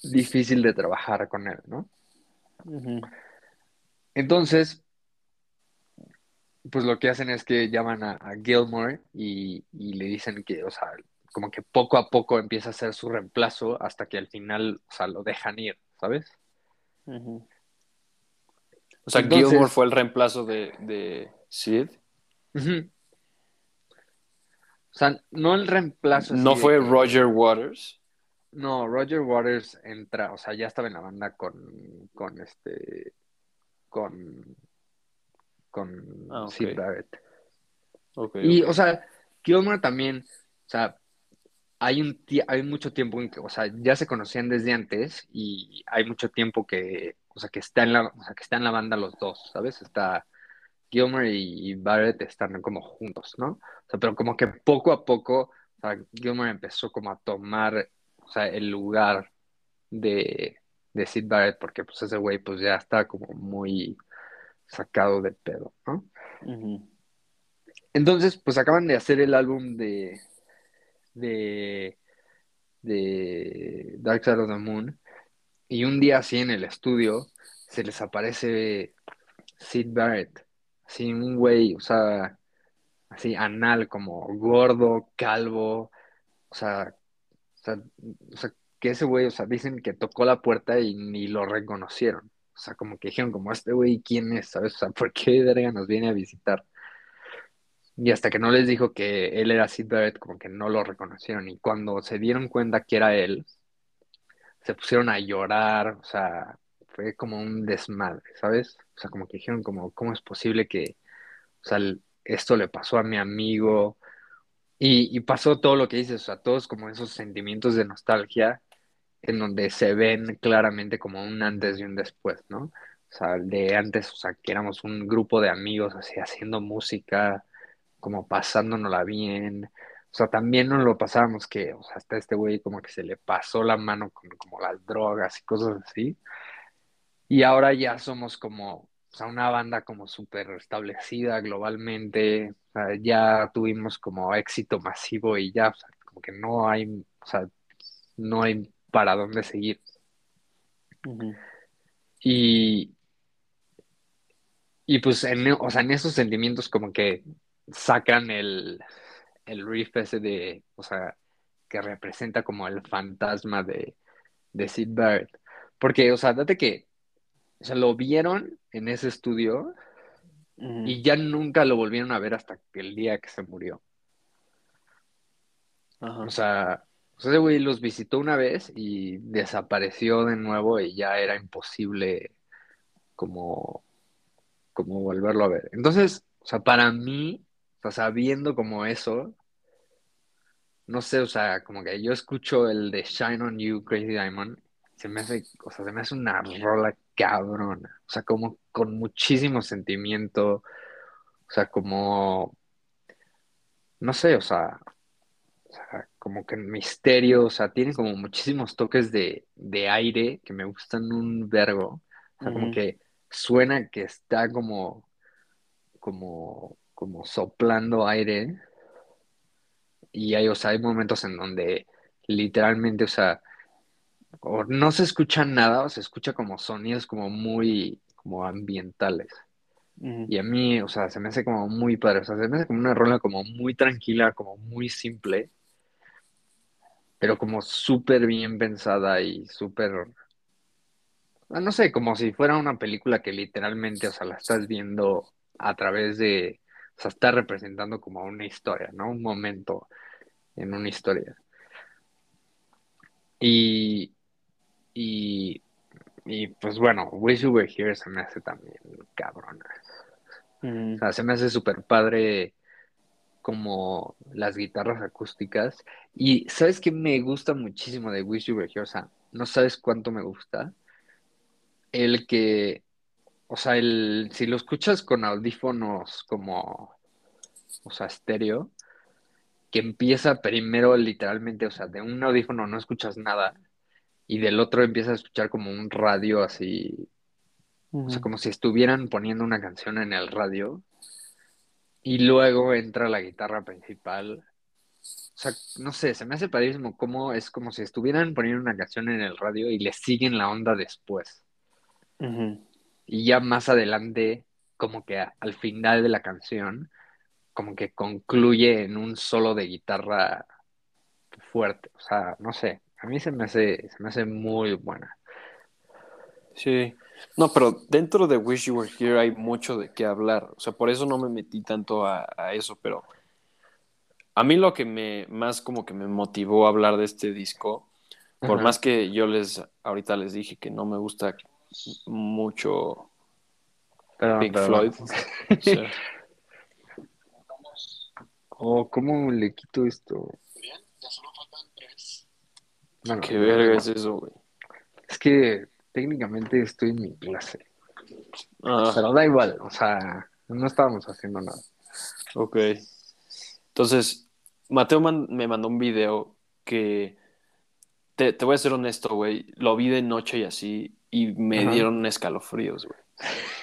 difícil de trabajar con él, ¿no? Entonces, pues lo que hacen es que llaman a, a Gilmore y, y le dicen que, o sea, como que poco a poco empieza a ser su reemplazo hasta que al final, o sea, lo dejan ir, ¿sabes? O sea, Entonces- Gilmore fue el reemplazo de, de Sid. O sea, no el reemplazo. No fue Roger Waters. No, Roger Waters entra, o sea, ya estaba en la banda con, con este, con, con Ah. Sid Barrett. Ok, Y, o sea, Gilmore también, o sea, hay un hay mucho tiempo en que, o sea, ya se conocían desde antes y hay mucho tiempo que, o sea, que está en la, o sea, que está en la banda los dos, ¿sabes? Está Gilmore y, y Barrett están como juntos, ¿no? O sea, pero como que poco a poco, o sea, Gilmore empezó como a tomar, o sea, el lugar de, de Sid Barrett porque pues ese güey pues ya está como muy sacado de pedo, ¿no? Entonces, pues acaban de hacer el álbum de, de, de Dark Side of the Moon y un día así en el estudio se les aparece Sid Barrett, así un güey, o sea, así anal, como gordo, calvo, o sea, o sea, o sea, que ese güey, o sea, dicen que tocó la puerta y ni lo reconocieron. O sea, como que dijeron, como este güey, ¿quién es? ¿Sabes? O sea, ¿por qué verga nos viene a visitar? Y hasta que no les dijo que él era Sid Barrett, como que no lo reconocieron. Y cuando se dieron cuenta que era él, se pusieron a llorar, o sea, fue como un desmadre, ¿sabes? O sea, como que dijeron, como, ¿cómo es posible que, o sea, esto le pasó a mi amigo? Y, y pasó todo lo que dices, o sea, todos como esos sentimientos de nostalgia en donde se ven claramente como un antes y un después, ¿no? O sea, de antes, o sea, que éramos un grupo de amigos así haciendo música, como pasándonosla bien. O sea, también nos lo pasábamos que, o sea, hasta este güey como que se le pasó la mano con como las drogas y cosas así. Y ahora ya somos como, o sea, una banda como súper establecida globalmente. O sea, ya tuvimos como éxito masivo y ya, o sea, como que no hay, o sea, no hay para dónde seguir. Y, y pues, en, o sea, en esos sentimientos como que sacan el, el riff ese de, o sea, que representa como el fantasma de, de Sid Barrett. Porque, o sea, date que, o sea, lo vieron en ese estudio y ya nunca lo volvieron a ver hasta el día que se murió. O sea, ese güey los visitó una vez y desapareció de nuevo y ya era imposible como, como volverlo a ver. Entonces, o sea, para mí, o sea, sabiendo como eso, no sé, o sea, como que yo escucho el de Shine on You, Crazy Diamond, se me hace, o sea, se me hace una rola cabrona, o sea, como con muchísimo sentimiento, o sea, como, no sé, o sea, sea como que misterio, o sea, tiene como muchísimos toques de, de aire que me gustan un vergo, o sea, como que suena que está como, como como soplando aire. Y hay, o sea, hay momentos en donde literalmente, o sea, o no se escucha nada, o se escucha como sonidos como muy, como ambientales. Y a mí, o sea, se me hace como muy padre, o sea, se me hace como una rola como muy tranquila, como muy simple, pero como súper bien pensada y súper, no sé, como si fuera una película que literalmente, o sea, la estás viendo a través de, o sea, está representando como una historia, ¿no? Un momento en una historia. Y, y, y pues bueno, Wish You Were Here se me hace también cabrona. O sea, se me hace súper padre como las guitarras acústicas. Y ¿sabes qué me gusta muchísimo de Wish You Were Here? O sea, no sabes cuánto me gusta. El que o sea, el, si lo escuchas con audífonos como, o sea, estéreo, que empieza primero literalmente, o sea, de un audífono no escuchas nada y del otro empiezas a escuchar como un radio así, o sea, como si estuvieran poniendo una canción en el radio y luego entra la guitarra principal. O sea, no sé, se me hace padrísimo cómo es como si estuvieran poniendo una canción en el radio y le siguen la onda después y ya más adelante, como que al final de la canción, como que concluye en un solo de guitarra fuerte. O sea, no sé, a mí se me hace, se me hace muy buena. Sí. No, pero dentro de Wish You Were Here hay mucho de qué hablar. O sea, por eso no me metí tanto a, eso, pero a mí lo que me más como que me motivó a hablar de este disco, por más que yo les ahorita les dije que no me gusta mucho Pink Floyd. Oh, ¿cómo le quito esto? Bien, ya solo faltan tres. ¿Qué verga es eso, güey? Es que técnicamente estoy en mi clase. Ah. Pero da igual, o sea, no estábamos haciendo nada. Ok. Entonces, Mateo me mandó un video que, te, te voy a ser honesto, güey, lo vi de noche y así, y me dieron escalofríos, güey.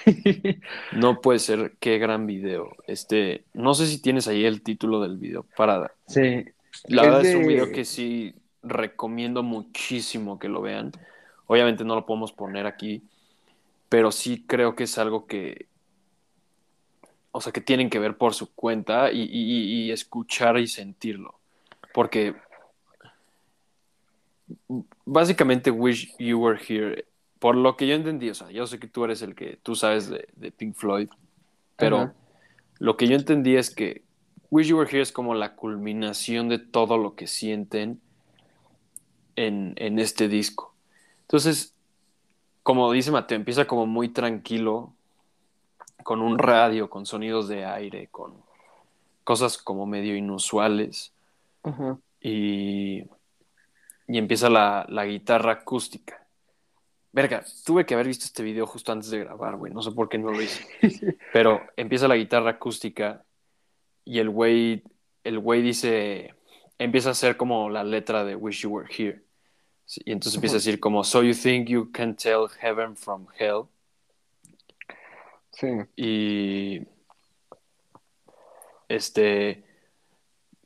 no puede ser, qué gran video. Este, no sé si tienes ahí el título del video para. Sí. La verdad es un video que sí recomiendo muchísimo que lo vean. Obviamente no lo podemos poner aquí, pero sí creo que es algo que, o sea, que tienen que ver por su cuenta y, y escuchar y sentirlo. Porque básicamente Wish You Were Here por lo que yo entendí, o sea, yo sé que tú eres el que tú sabes de, Pink Floyd, pero lo que yo entendí es que Wish You Were Here es como la culminación de todo lo que sienten en, este disco. Entonces, como dice Mateo, empieza como muy tranquilo, con un radio, con sonidos de aire, con cosas como medio inusuales. y, y, empieza la, la guitarra acústica Verga, tuve que haber visto este video justo antes de grabar, güey. No sé por qué no lo hice. Pero empieza la guitarra acústica y el güey, el güey dice, empieza a hacer como la letra de Wish You Were Here. Y entonces empieza a decir como, So you think you can tell heaven from hell. Sí. Y este,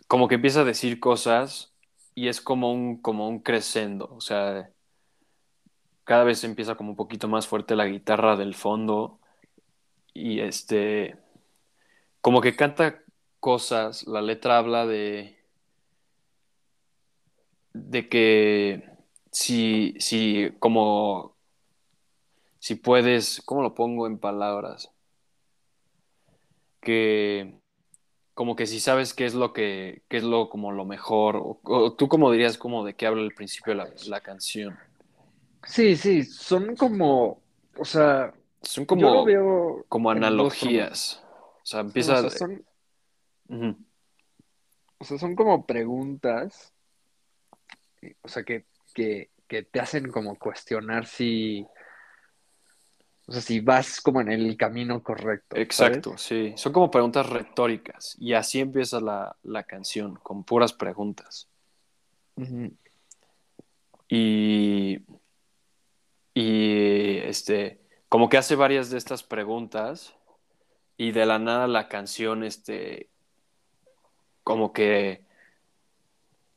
como que empieza a decir cosas y es como un, como un crescendo. O sea, cada vez empieza como un poquito más fuerte la guitarra del fondo y este, como que canta cosas, la letra habla de, de que si, si, como, si puedes, ¿cómo lo pongo en palabras? Que como que si sabes qué es lo que, qué es lo como lo mejor, o, o tú como dirías como de qué habla el principio de la, la canción. Sí, sí, son como, o sea, Son yo como, lo veo como analogías. O sea, empieza... O sea, son, o sea, son como preguntas, o sea, que, que, que te hacen como cuestionar si, o sea, si vas como en el camino correcto, ¿sabes? Exacto, sí. Son como preguntas retóricas. Y así empieza la, la canción, con puras preguntas. Y, y este, como que hace varias de estas preguntas y de la nada la canción, este, como que,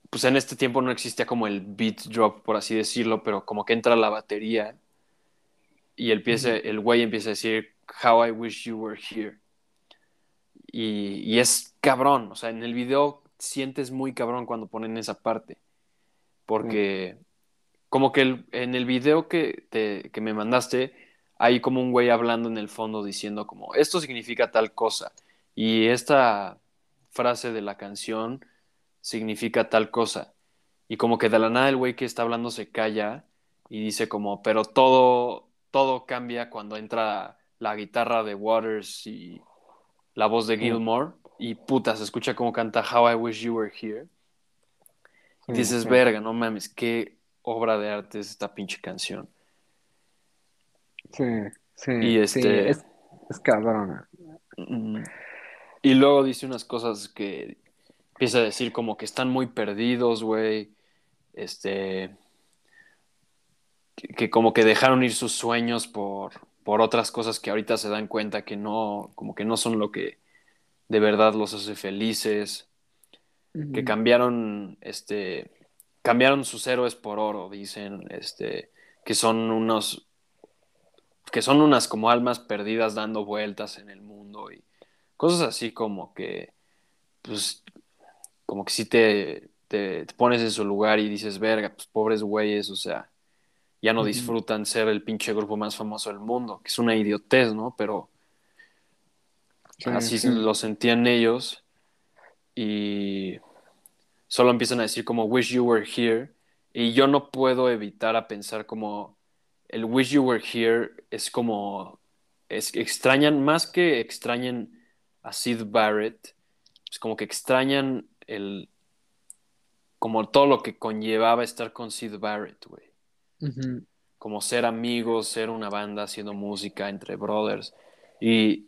pues en este tiempo no existía como el beat drop, por así decirlo, pero como que entra la batería y el, empieza- Ujú. el güey empieza a decir, How I wish you were here. Y, y es cabrón, o sea, en el video sientes muy cabrón cuando ponen esa parte, porque como que el- en el video que, te- que me mandaste, hay como un güey hablando en el fondo diciendo como, esto significa tal cosa, y esta frase de la canción significa tal cosa, y como que de la nada el güey que está hablando se calla y dice como, pero todo, todo cambia cuando entra la guitarra de Waters y la voz de Sí. Gilmore, y puta, se escucha como canta How I Wish You Were Here. Y dices, verga, no mames, qué obra de arte es esta pinche canción. Sí, sí, Y sí, este- es, es cabrona. Mm. Y luego dice unas cosas que empieza a decir como que están muy perdidos, güey. Este. Que, que como que dejaron ir sus sueños por, por otras cosas que ahorita se dan cuenta que no, como que no son lo que de verdad los hace felices. que cambiaron, este, cambiaron sus héroes por oro, dicen, este, que son unos, que son unas como almas perdidas dando vueltas en el mundo y cosas así como que, pues, como que si te, te, te pones en su lugar y dices, verga, pues pobres güeyes, o sea, ya no disfrutan ser el pinche grupo más famoso del mundo, que es una idiotez, ¿no? Pero Sí, así sí. lo sentían ellos y solo empiezan a decir como wish you were here y yo no puedo evitar a pensar como el wish you were here es como es extrañan más que extrañan a Sid Barrett es como que extrañan el como todo lo que conllevaba estar con Sid Barrett güey como ser amigos, ser una banda haciendo música entre brothers. Y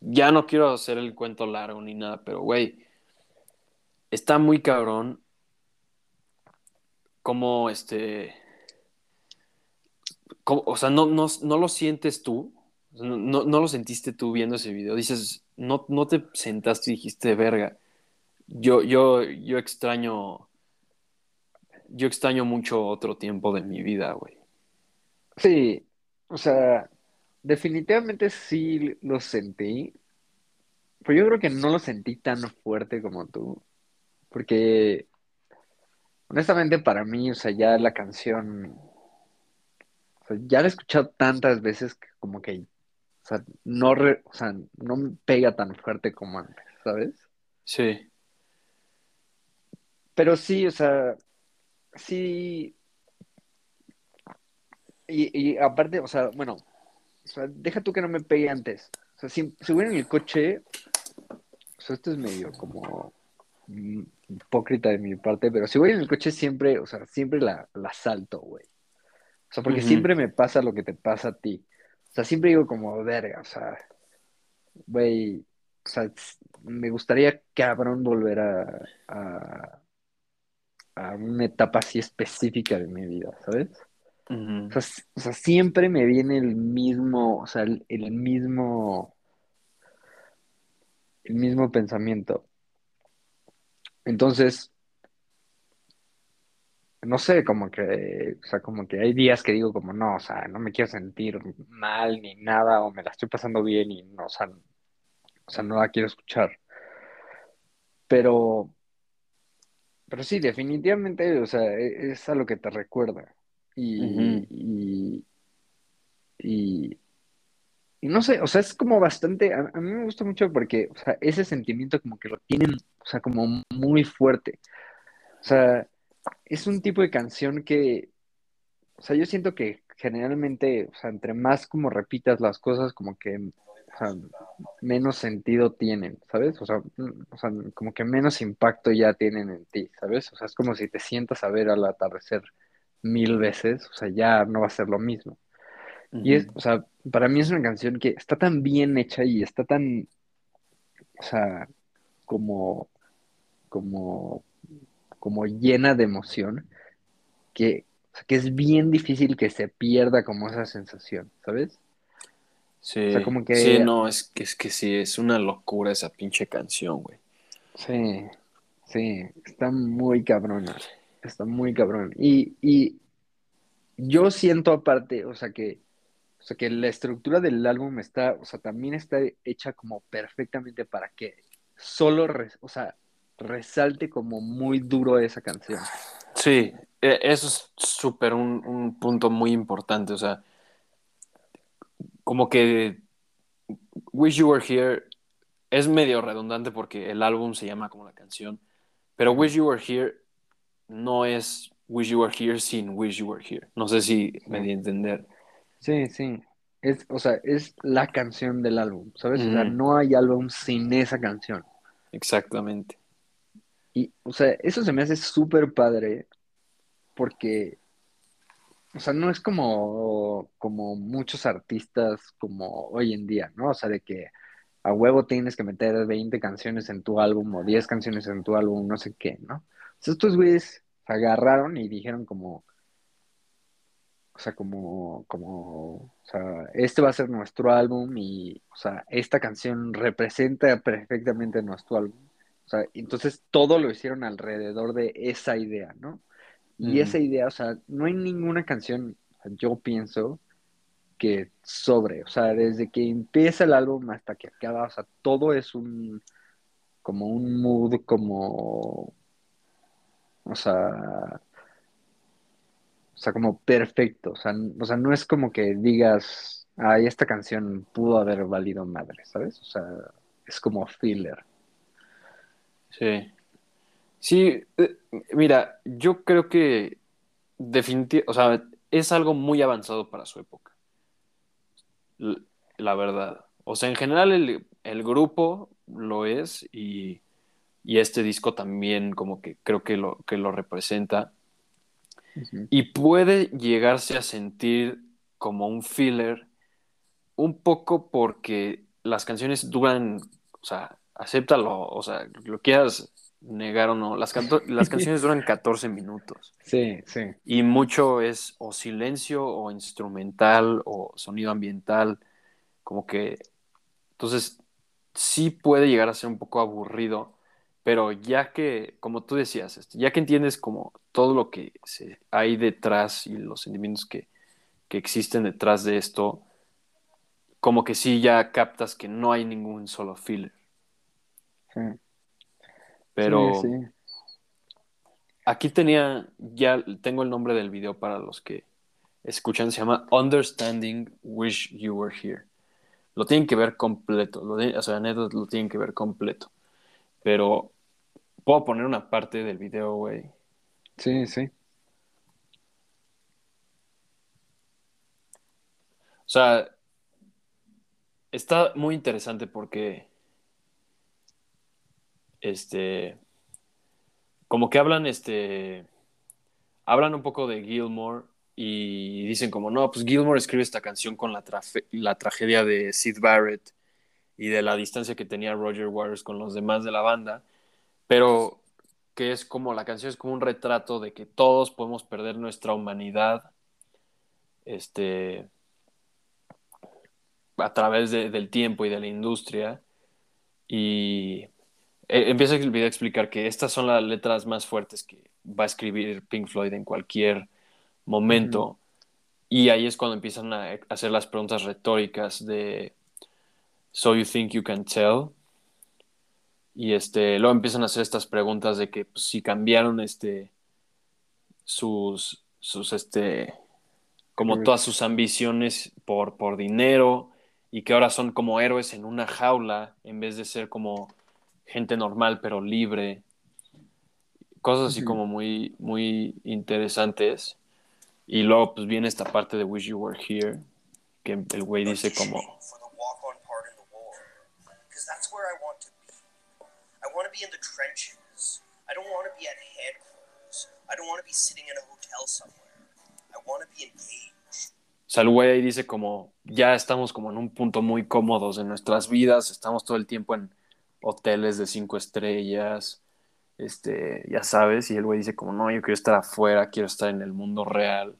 ya no quiero hacer el cuento largo ni nada, pero güey, está muy cabrón como este, como- o sea, no, no, no lo sientes tú, no, no, no lo sentiste tú viendo ese video. Dices, no, no te sentaste y dijiste, verga, yo, yo, yo extraño, yo extraño mucho otro tiempo de mi vida, güey. Sí, o sea, definitivamente sí lo sentí, pero yo creo que no lo sentí tan fuerte como tú, porque honestamente para mí, o sea, ya la canción, o sea, ya la he escuchado tantas veces que como que, o sea, no, re- o sea, no me pega tan fuerte como antes, ¿sabes? Sí. Pero sí, o sea, sí, y, y aparte, o sea, bueno, o sea, deja tú que no me pegue antes. O sea, si, si voy en el coche, o sea, esto es medio como mm, hipócrita de mi parte, pero si voy en el coche siempre, o sea, siempre la, la salto, güey. O sea, porque siempre me pasa lo que te pasa a ti. O sea, siempre digo como, verga, o sea, güey, o sea, me gustaría cabrón volver a, a, a una etapa así específica de mi vida, ¿sabes? O sea, siempre me viene el mismo, o sea, el, el mismo, el mismo pensamiento. Entonces, no sé, como que, o sea, como que hay días que digo como, no, o sea, no me quiero sentir mal ni nada, o me la estoy pasando bien y no, o sea, o sea, no la quiero escuchar. Pero, pero sí, definitivamente, o sea, e- es a lo que te recuerda. Y, y, y, y no sé, o sea, es como bastante, a, a mí me gusta mucho porque, o sea, ese sentimiento como que lo tienen, o sea, como muy fuerte. O sea, es un tipo de canción que, o sea, yo siento que generalmente, o sea, entre más como repitas las cosas, como que, o sea, menos sentido tienen, ¿sabes? O sea, o sea, como que menos impacto ya tienen en ti, ¿sabes? O sea, es como si te sientas a ver al atardecer mil veces, o sea, ya no va a ser lo mismo. Y es, o sea, para mí es una canción que está tan bien hecha y está tan, o sea, como, como, como llena de emoción que, o sea, que es bien difícil que se pierda como esa sensación, ¿sabes? O sea, Sí, sí, no, es que es que sí, es una locura esa pinche canción, güey. sí, sí, está muy cabrona, está muy cabrón. Y, y yo siento aparte, o sea, que, o sea, que la estructura del álbum está, o sea, también está hecha como perfectamente para que solo, res- o sea, resalte como muy duro esa canción. Sí, e- eso es súper un, un punto muy importante, o sea, como que Wish You Were Here es medio redundante porque el álbum se llama como la canción, pero Wish You Were Here no es Wish You Were Here sin Wish You Were Here. No sé si me di a entender. sí, sí. Es, o sea, es la canción del álbum, ¿sabes? O sea, no hay álbum sin esa canción. exactamente. Y, o sea, eso se me hace súper padre porque, o sea, no es como, como muchos artistas como hoy en día, ¿no? O sea, de que a huevo tienes que meter 20 canciones en tu álbum o 10 canciones en tu álbum, no sé qué, ¿no? O estos güeyes se agarraron y dijeron como, o sea, como, como, o sea, este va a ser nuestro álbum y, o sea, esta canción representa perfectamente nuestro álbum. O sea, entonces todo lo hicieron alrededor de esa idea, ¿no? Y esa idea, o sea, no hay ninguna canción, yo pienso, que sobre, o sea, desde que empieza el álbum hasta que acaba, o sea, todo es un, como un mood, como, o sea, o sea, como perfecto, o sea, o sea, no es como que digas, ay, esta canción pudo haber valido madre, ¿sabes? O sea, es como filler. Sí. Sí, eh, mira, yo creo que definitivamente, o sea, es algo muy avanzado para su época, la verdad. O sea, en general el, el grupo lo es y, y este disco también como que creo que lo, que lo representa. Y puede llegarse a sentir como un filler un poco porque las canciones duran, o sea, acéptalo, o sea, lo quieras negar o no, las, canciones duran 14 minutos. Sí, sí, Y mucho es o silencio o instrumental o sonido ambiental, como que entonces sí puede llegar a ser un poco aburrido, pero ya que, como tú decías, este, ya que entiendes como todo lo que se, hay detrás y los sentimientos que, que existen detrás de esto, como que sí ya captas que no hay ningún solo filler. sí, sí, sí. Pero aquí tenía, ya tengo el nombre del video para los que escuchan, se llama Understanding Wish You Were Here. Lo tienen que ver completo, lo de- o sea, neta, lo tienen que ver completo. Pero puedo poner una parte del video, güey. O Sí, sí. sea, está muy interesante porque, este, como que hablan, este, hablan un poco de Gilmore y dicen como, no, pues Gilmore escribe esta canción con la, la tragedia de Sid Barrett y de la distancia que tenía Roger Waters con los demás de la banda, pero que es como la canción es como un retrato de que todos podemos perder nuestra humanidad este, a través del tiempo y de la industria. Y empieza el video a explicar que estas son las letras más fuertes que va a escribir Pink Floyd en cualquier momento. Y ahí es cuando empiezan a hacer las preguntas retóricas de So you think you can tell? Y este, luego empiezan a hacer estas preguntas de que pues, si cambiaron este sus, sus este como todas sus ambiciones por, por dinero y que ahora son como héroes en una jaula en vez de ser como gente normal pero libre. Cosas así como muy, muy interesantes. Y luego pues viene esta parte de Wish You Were Here, que el güey dice como... be in the trenches. I don't want to be at headquarters. I don't want to be sitting in a hotel somewhere. I want to be engaged. O sea, el güey ahí dice como, ya estamos como en un punto muy cómodos en nuestras vidas, estamos todo el tiempo en hoteles de cinco estrellas, este, ya sabes, y el güey dice como, no, yo quiero estar afuera, quiero estar en el mundo real.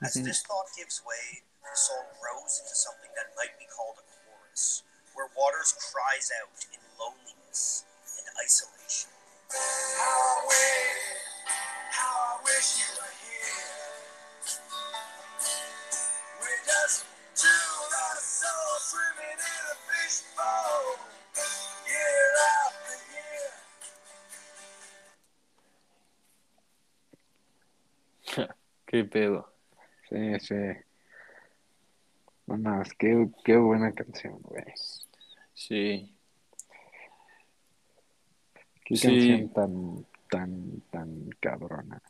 As this thought gives way, the song grows into Qué pedo. Sí, sí. No más, qué, qué buena canción, güey. Sí. Qué canción tan, tan, tan cabrona.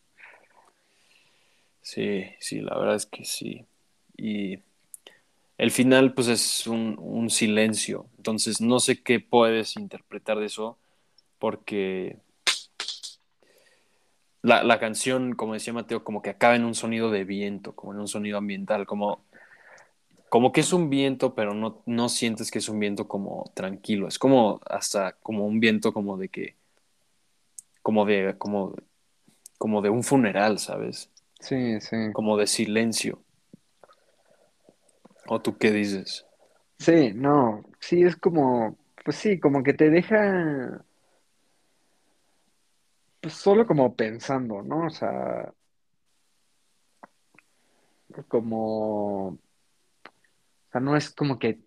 Sí, sí, la verdad es que sí. Y el final, pues es un, silencio. Entonces, no sé qué puedes interpretar de eso, porque la, la, canción, como decía Mateo, como que acaba en un sonido de viento, como en un sonido ambiental, como, como que es un viento, pero no, no sientes que es un viento como tranquilo. Es como hasta como un viento como de que como de, como, como de un funeral, ¿sabes? Sí, sí. Como de silencio. ¿O tú qué dices? Sí, no, sí, es como, pues sí, como que te deja, pues solo como pensando, ¿no? O sea, como, o sea, no es como que,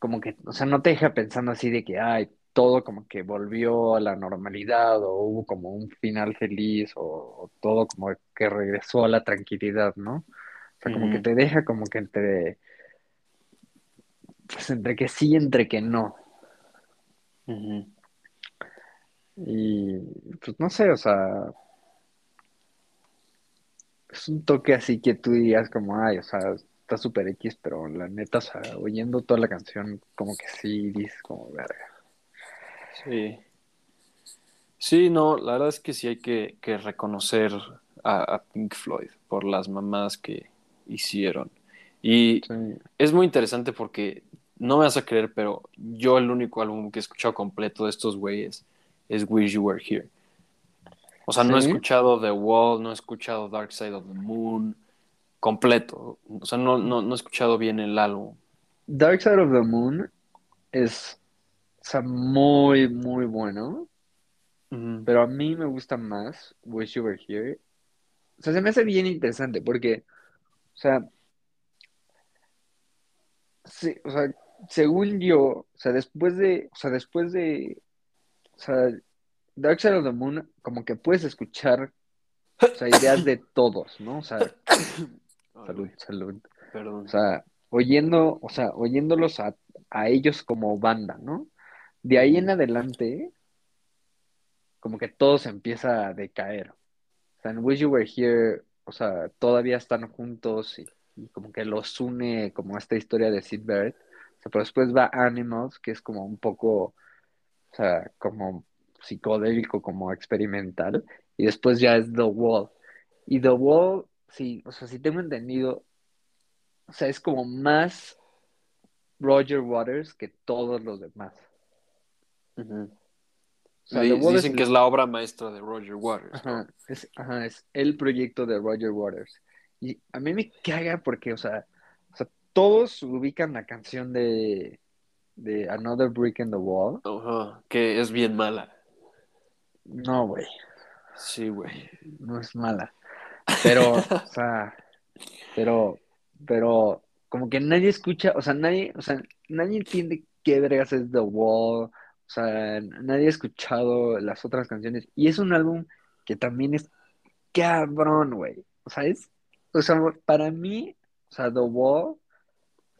como que, o sea, no te deja pensando así de que, ay, todo como que volvió a la normalidad o hubo como un final feliz o, todo como que regresó a la tranquilidad, ¿no? O sea, como que te deja como que entre, pues entre que sí, entre que no. Y pues no sé, o sea, es un toque así que tú dirías como, ay, o sea, está súper X, pero la neta, o sea, oyendo toda la canción, como que sí dices como, verga. Sí. Sí, no, la verdad es que sí hay que, reconocer a, Pink Floyd por las mamás que hicieron. Y es muy interesante porque no me vas a creer, pero yo el único álbum que he escuchado completo de estos güeyes es Wish You Were Here. O sea, no he escuchado The Wall, no he escuchado Dark Side of the Moon completo. O sea, no, no, no he escuchado bien el álbum. Dark Side of the Moon es o sea, muy, muy bueno. Pero a mí me gusta más Wish You Were Here. O sea, se me hace bien interesante porque, o sea, sí, o sea, según yo, o sea, después de, o sea, después de, o sea, Dark Side of the Moon, como que puedes escuchar, o sea, ideas de todos, ¿no? O sea, salud, salud. Perdón. O sea, oyendo, o sea, oyéndolos a, a ellos como banda, ¿no? De ahí en adelante, como que todo se empieza a decaer. O sea, en Wish You Were Here, o sea, todavía están juntos y, como que los une como esta historia de Sid Barrett. O sea, pero después va Animals, que es como un poco, o sea, como psicodélico, como experimental. Y después ya es The Wall. Y The Wall sí, o sea, si tengo entendido, o sea, es como más Roger Waters que todos los demás. O sea, Di- The Wall Dicen es- que es la obra maestra de Roger Waters. ¿no? Ajá, es, ajá, es el proyecto de Roger Waters. Y a mí me caga porque, o sea, o sea, todos ubican la canción de, de Another Brick in the Wall. Ajá, que es bien mala. No, güey, Sí, güey. no es mala. Pero, o sea, pero, pero, como que nadie escucha, o sea, nadie, o sea, nadie entiende qué vergas es The Wall. O sea, nadie ha escuchado las otras canciones. Y es un álbum que también es cabrón, güey. O sea, es, o sea, para mí, o sea, The Wall, o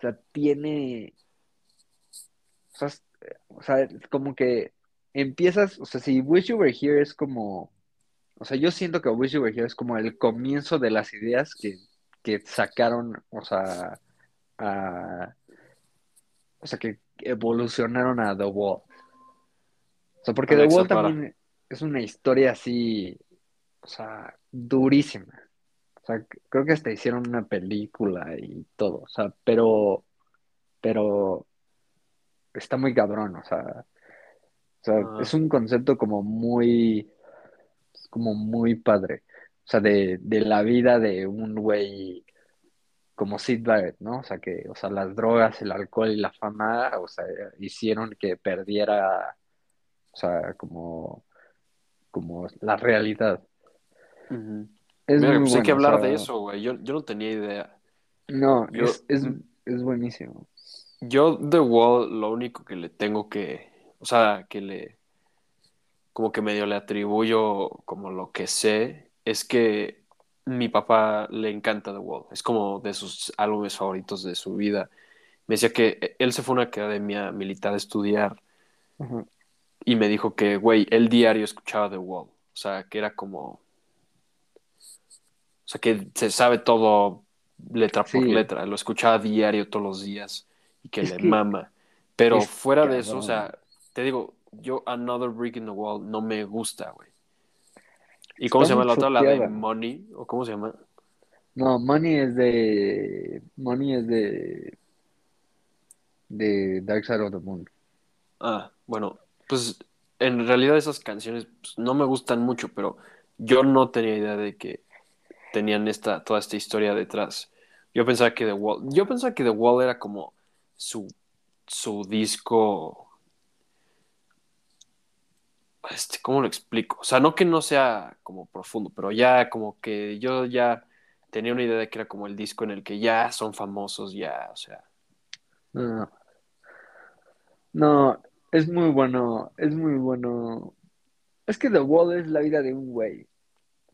sea, tiene, o sea, o sea, como que empiezas, o sea, si Wish You Were Here es como, o sea, yo siento que Wish You Were Here es como el comienzo de las ideas que, que sacaron, o sea, a, o sea, que evolucionaron a The Wall. O sea, porque The Wall para. también es una historia así, o sea, durísima. O sea, creo que hasta hicieron una película y todo. O sea, pero, pero está muy cabrón. O sea, o sea, Ah. es un concepto como muy, como muy padre. O sea, de, de la vida de un güey como Sid Barrett, ¿no? O sea, que, o sea, las drogas, el alcohol y la fama, o sea, hicieron que perdiera, o sea, como, como la realidad. Es Mira, muy pues hay que bueno, o hablar sea, de eso, güey. Yo, yo no tenía idea. No, Yo- es, es, es buenísimo. Yo, The Wall, lo único que le tengo que, o sea, que le, como que medio le atribuyo como lo que sé, es que mi papá le encanta The Wall. Es como de sus álbumes favoritos de su vida. Me decía que él se fue a una academia militar a estudiar y me dijo que, güey, él diario escuchaba The Wall. O sea, que era como, o sea, que se sabe todo letra por Sí. letra. Lo escuchaba diario todos los días y que Es le que mama. Pero fuera de eso, o sea, te digo, yo Another Brick in the Wall no me gusta, güey. ¿Y Está cómo se llama la otra? La de. Money, ¿o cómo se llama? No, Money es de. Money es de. De Dark Side of the Moon. Ah, bueno, pues en realidad esas canciones pues, no me gustan mucho, pero yo no tenía idea de que tenían esta, toda esta historia detrás. Yo pensaba que The Wall, yo pensaba que The Wall era como su, su disco, este, ¿cómo lo explico? O sea, no que no sea como profundo, pero ya como que yo ya tenía una idea de que era como el disco en el que ya son famosos, ya, o sea. No. No, es muy bueno. Es muy bueno. Es que The Wall es la vida de un güey.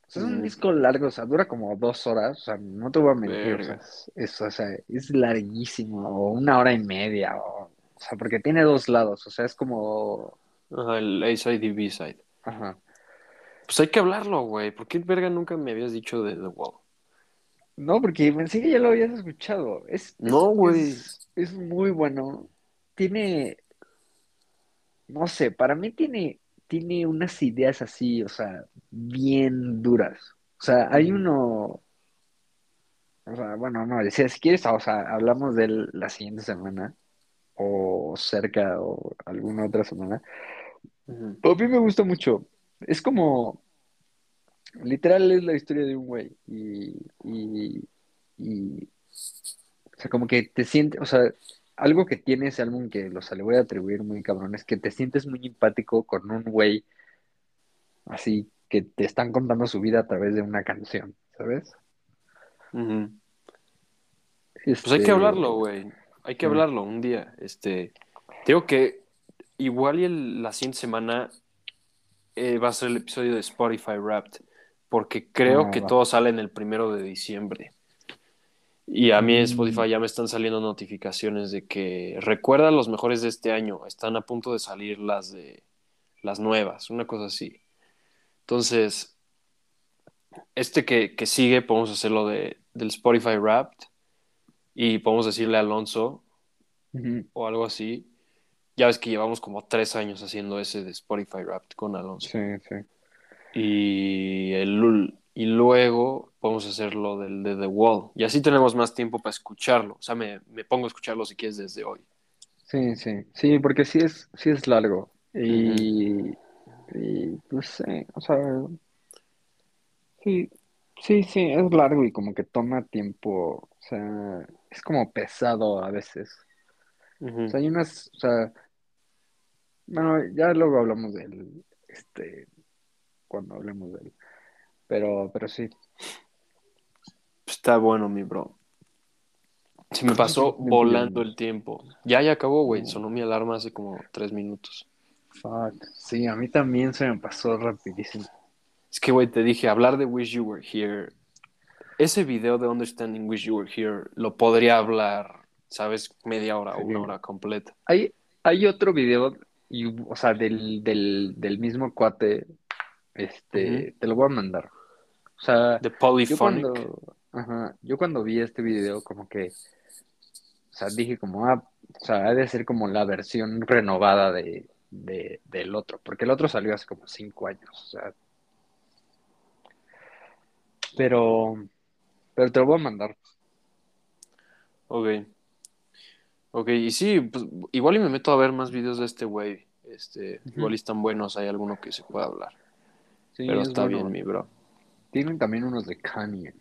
O sea, es un disco largo, o sea, dura como dos horas. O sea, no te voy a mentir. O sea, es, o sea, es larguísimo. O una hora y media. O, o sea, porque tiene dos lados. O sea, es como. Ajá, el A-side y B-side. Ajá. Pues hay que hablarlo, güey. ¿Por qué verga nunca me habías dicho de The Wall? No, porque pensé que ya lo habías escuchado. Es, es- No, güey. Es, es muy bueno. Tiene, no sé, para mí tiene, tiene unas ideas así, o sea, bien duras. O sea, hay uno, o sea, bueno, no, decía, si quieres, o sea, hablamos de él la siguiente semana, o cerca, o alguna otra semana. Ujú. A mí me gusta mucho. Es como, literal es la historia de un güey. Y, y, y, o sea, como que te sientes, o sea, algo que tiene ese álbum que, o sea, le voy a atribuir muy cabrón, es que te sientes muy empático con un güey así que te están contando su vida a través de una canción, ¿sabes? Pues hay que Este, hablarlo, güey. Hay que Mm. hablarlo un día. Este, te digo que igual y el- la siguiente semana eh, va a ser el episodio de Spotify Wrapped, porque creo Ah, que va. todo sale en el primero de diciembre. Y a mí en Mm. Spotify ya me están saliendo notificaciones de que recuerda los mejores de este año. Están a punto de salir las de las nuevas, una cosa así. Entonces, este que, que sigue, podemos hacerlo de, del Spotify Wrapped y podemos decirle a Alonso o algo así. Ya ves que llevamos como tres años haciendo ese de Spotify Wrapped con Alonso. Sí, sí. Y el, y luego podemos hacer lo del de The Wall. Y así tenemos más tiempo para escucharlo. O sea, me, me pongo a escucharlo si quieres desde hoy. Sí, sí, sí, porque sí es, sí es largo. Y, y no sé, o sea, sí, sí, sí, es largo y como que toma tiempo, o sea, es como pesado a veces. O sea, hay unas, o sea, bueno, ya luego hablamos de él, este, cuando hablemos de él. Pero, pero sí. Está bueno, mi bro. Se me pasó volando el tiempo. Ya, ya acabó, güey. No. Sonó mi alarma hace como tres minutos. Fuck. Sí, a mí también se me pasó rapidísimo. Es que, güey, te dije, hablar de Wish You Were Here. Ese video de Understanding Wish You Were Here lo podría hablar, ¿sabes? Media hora, Sí. una hora completa. Hay, hay otro video, y, o sea, del, del, del mismo cuate, este, te lo voy a mandar. O sea, The yo Polyphonic. cuando, ajá, yo cuando vi este video, como que, o sea, dije como, ah, o sea, ha de ser como la versión renovada de, de, del otro, porque el otro salió hace como cinco años, o sea. Pero, pero te lo voy a mandar. Ok. Ok, y sí, pues, igual y me meto a ver más videos de este güey. Este, Ujú. igual y están buenos, hay alguno que se pueda hablar. Sí, Pero es está bueno. bien, mi bro. Tienen también unos de Kanye.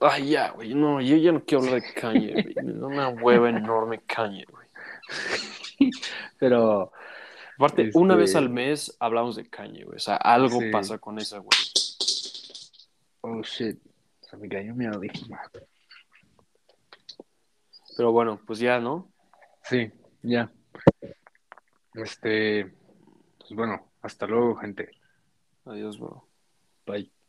Ay, ya, güey. No, yo ya no quiero hablar de Kanye, güey. Una hueva enorme Kanye, güey. Pero, Aparte, Este- una vez al mes hablamos de Kanye, güey. O sea, algo Sí. pasa con esa, güey. oh shit, se me cayó mi audífono. Pero bueno, pues ya, ¿no? Sí, ya. Este, pues bueno, hasta luego, gente. Adiós, bro. Bye.